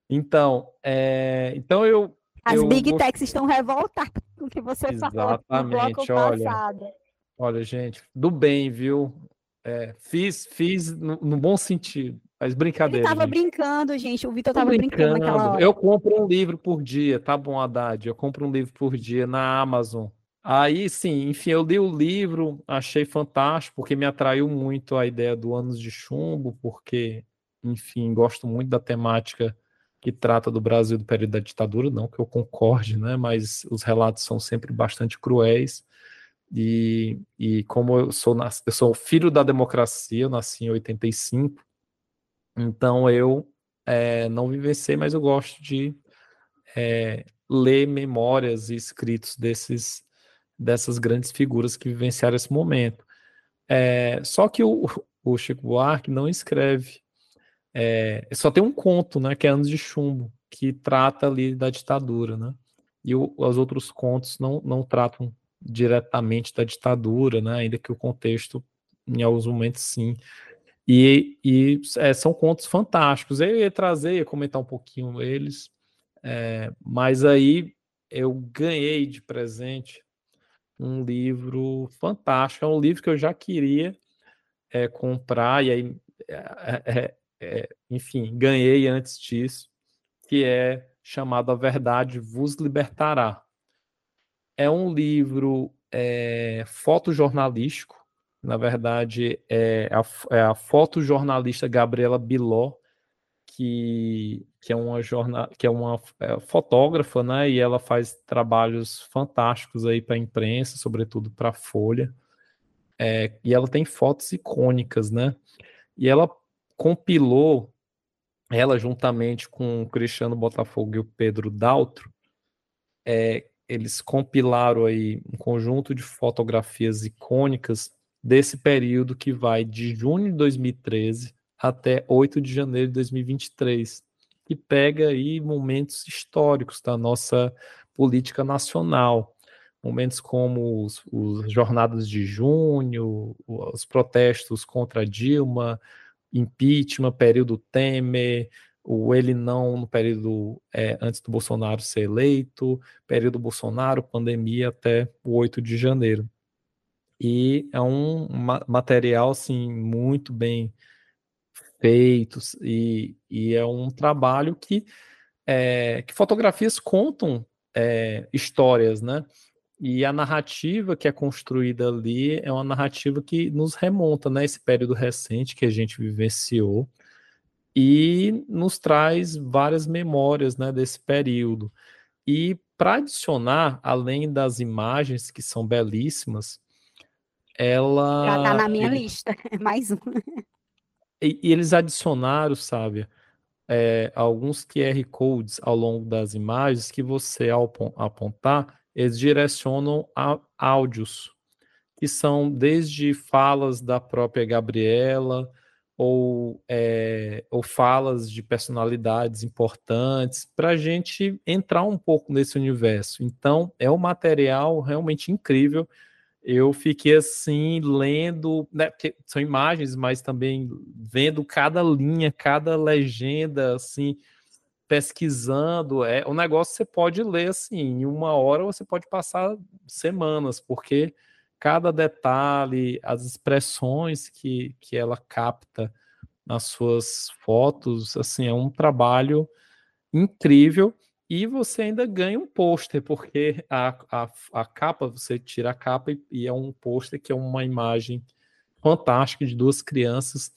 Speaker 3: Então, é... então eu.
Speaker 2: As
Speaker 3: eu
Speaker 2: Big. Techs estão revoltadas com o que você
Speaker 3: Exatamente, falou no bloco olha, passado. Olha, gente, do bem, viu? É, fiz, fiz no, no bom sentido. Mas brincadeira.
Speaker 2: Ele tava
Speaker 3: gente.
Speaker 2: brincando, gente. O Vitor tava brincando. brincando naquela hora.
Speaker 3: Eu compro um livro por dia, tá bom, Haddad? Eu compro um livro por dia na Amazon. Aí, sim, enfim, eu li o livro, achei fantástico, porque me atraiu muito a ideia do Anos de Chumbo, porque, enfim, gosto muito da temática que trata do Brasil do período da ditadura, não que eu concorde, né? Mas os relatos são sempre bastante cruéis. E, e como eu sou, eu sou filho da democracia, eu nasci em 85, então eu é, não vivenciei, mas eu gosto de é, ler memórias e escritos desses, dessas grandes figuras que vivenciaram esse momento. É, só que o, o, Chico Buarque não escreve. É, só tem um conto, né, que é Anos de Chumbo, que trata ali da ditadura, né? E o, os outros contos não, não tratam diretamente da ditadura, né? Ainda que o contexto, em alguns momentos, sim. E, e é, são contos fantásticos. Eu ia trazer, ia comentar um pouquinho eles, é, mas aí eu ganhei de presente um livro fantástico. É um livro que eu já queria é, comprar, e aí, é, é, é, enfim, ganhei antes disso, que é chamado A Verdade Vos Libertará. É um livro fotojornalístico, na verdade, é a, é a fotojornalista Gabriela Biló, que, que é uma, jornal, que é uma é, fotógrafa, né? E ela faz trabalhos fantásticos aí para a imprensa, sobretudo para a Folha. é, e ela tem fotos icônicas, né? E ela compilou, ela juntamente com o Cristiano Botafogo e o Pedro Daltro, é, eles compilaram aí um conjunto de fotografias icônicas desse período que vai de junho de 2013 até 8 de janeiro de 2023, que pega aí momentos históricos da nossa política nacional. Momentos como os, os jornadas de junho, os protestos contra Dilma, impeachment, período Temer, o ele não no período é, antes do Bolsonaro ser eleito, período Bolsonaro, pandemia até o 8 de janeiro. E é um material assim muito bem feito e, e é um trabalho que, é, que fotografias contam é, histórias, né? E a narrativa que é construída ali é uma narrativa que nos remonta, né, esse período recente que a gente vivenciou e nos traz várias memórias, né, desse período. E para adicionar, além das imagens que são belíssimas, ela
Speaker 2: já está na minha lista, mais um.
Speaker 3: E, e eles adicionaram, sabe, é, alguns QR codes ao longo das imagens que você ao apontar eles direcionam a áudios, que são desde falas da própria Gabriela, ou, é, ou falas de personalidades importantes, para a gente entrar um pouco nesse universo. Então, é um material realmente incrível. Eu fiquei assim, lendo, né, são imagens, mas também vendo cada linha, cada legenda, assim, pesquisando, é um negócio você pode ler assim, em uma hora você pode passar semanas, porque cada detalhe, as expressões que, que ela capta nas suas fotos, assim, é um trabalho incrível e você ainda ganha um pôster, porque a, a, a capa, você tira a capa e, e é um pôster que é uma imagem fantástica de duas crianças,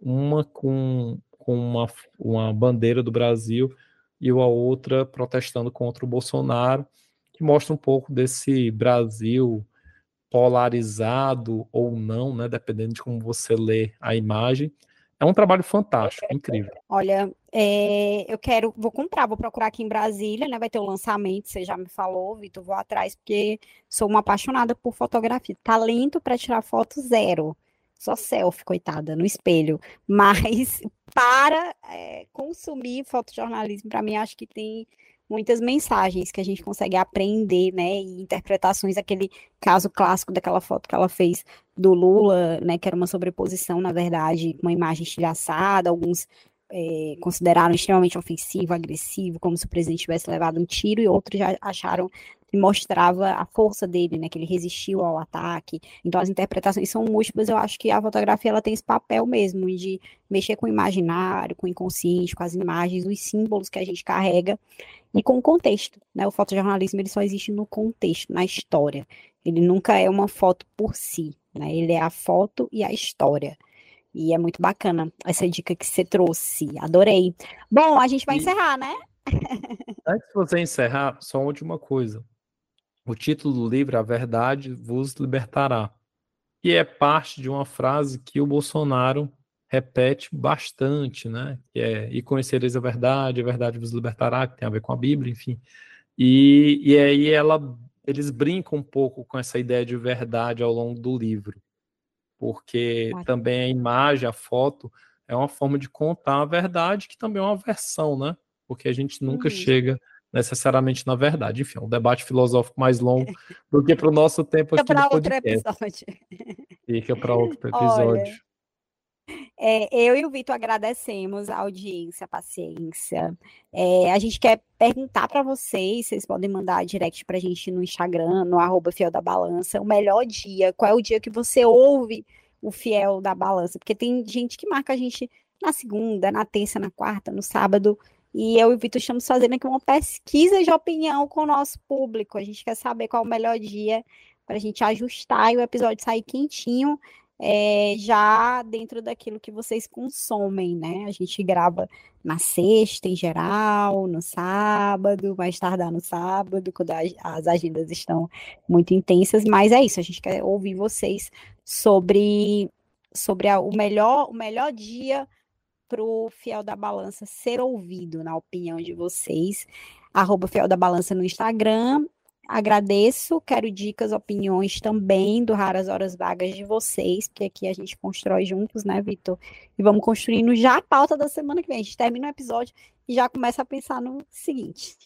Speaker 3: uma com com uma, uma bandeira do Brasil e a outra protestando contra o Bolsonaro, que mostra um pouco desse Brasil polarizado ou não, né, dependendo de como você lê a imagem. É um trabalho fantástico, incrível.
Speaker 2: Olha, é, eu quero, vou comprar, vou procurar aqui em Brasília, né? Vai ter o um lançamento, você já me falou, Vitor, vou atrás, porque sou uma apaixonada por fotografia. Talento para tirar foto zero só selfie, coitada, no espelho. Mas para é, consumir fotojornalismo, para mim, acho que tem muitas mensagens que a gente consegue aprender, né, e interpretações, aquele caso clássico daquela foto que ela fez do Lula, né, que era uma sobreposição, na verdade, uma imagem estilhaçada, alguns é, consideraram extremamente ofensivo, agressivo, como se o presidente tivesse levado um tiro, e outros já acharam que mostrava a força dele, né, que ele resistiu ao ataque. Então as interpretações são múltiplas, eu acho que a fotografia ela tem esse papel mesmo de mexer com o imaginário, com o inconsciente, com as imagens, os símbolos que a gente carrega e com o contexto, né? O fotojornalismo ele só existe no contexto, na história. Ele nunca é uma foto por si, né? Ele é a foto e a história. E é muito bacana essa dica que você trouxe. Adorei. Bom, a gente vai e... encerrar, né?
Speaker 3: Antes de você encerrar, só uma última coisa. O título do livro, A Verdade vos libertará. E é parte de uma frase que o Bolsonaro repete bastante, né? Que é, e conhecereis a verdade, a verdade vos libertará, que tem a ver com a Bíblia, enfim. E, e aí ela, eles brincam um pouco com essa ideia de verdade ao longo do livro, porque também a imagem, a foto, é uma forma de contar a verdade, que também é uma versão, né? Porque a gente nunca chega necessariamente na verdade. Enfim, é um debate filosófico mais longo do que para o nosso tempo
Speaker 2: aqui Fica para outro episódio.
Speaker 3: Fica para outro episódio.
Speaker 2: É, eu e o Vitor agradecemos a audiência, a paciência. É, a gente quer perguntar para vocês, vocês podem mandar direct para a gente no Instagram, no arroba Fiel da Balança, o melhor dia, qual é o dia que você ouve o Fiel da Balança, porque tem gente que marca a gente na segunda, na terça, na quarta, no sábado, e eu e o Vitor estamos fazendo aqui uma pesquisa de opinião com o nosso público. A gente quer saber qual é o melhor dia para a gente ajustar e o episódio sair quentinho, é, já dentro daquilo que vocês consomem, né? A gente grava na sexta em geral, no sábado, mais tardar no sábado, quando as agendas estão muito intensas, mas é isso, a gente quer ouvir vocês sobre, sobre a, o, melhor, o melhor dia para o Fiel da Balança ser ouvido, na opinião de vocês. Arroba Fiel da Balança no Instagram. Agradeço, quero dicas, opiniões também do Raras Horas Vagas de vocês, porque aqui a gente constrói juntos, né, Vitor? E vamos construindo já a pauta da semana que vem. A gente termina o episódio e já começa a pensar no seguinte.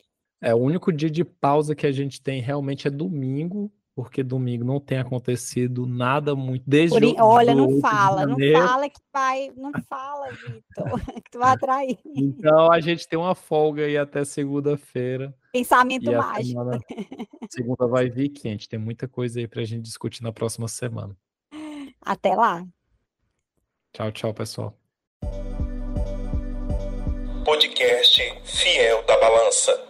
Speaker 3: É, o único dia de pausa que a gente tem realmente é domingo, porque domingo não tem acontecido nada muito desde
Speaker 2: Por, Olha, não fala, não fala que vai, não fala, Vitor, que tu vai atrair.
Speaker 3: Então a gente tem uma folga aí até segunda-feira.
Speaker 2: Pensamento mágico.
Speaker 3: Semana, segunda vai vir quente, tem muita coisa aí pra gente discutir na próxima semana.
Speaker 2: Até lá.
Speaker 3: Tchau, tchau, pessoal.
Speaker 1: Podcast Fiel da Balança.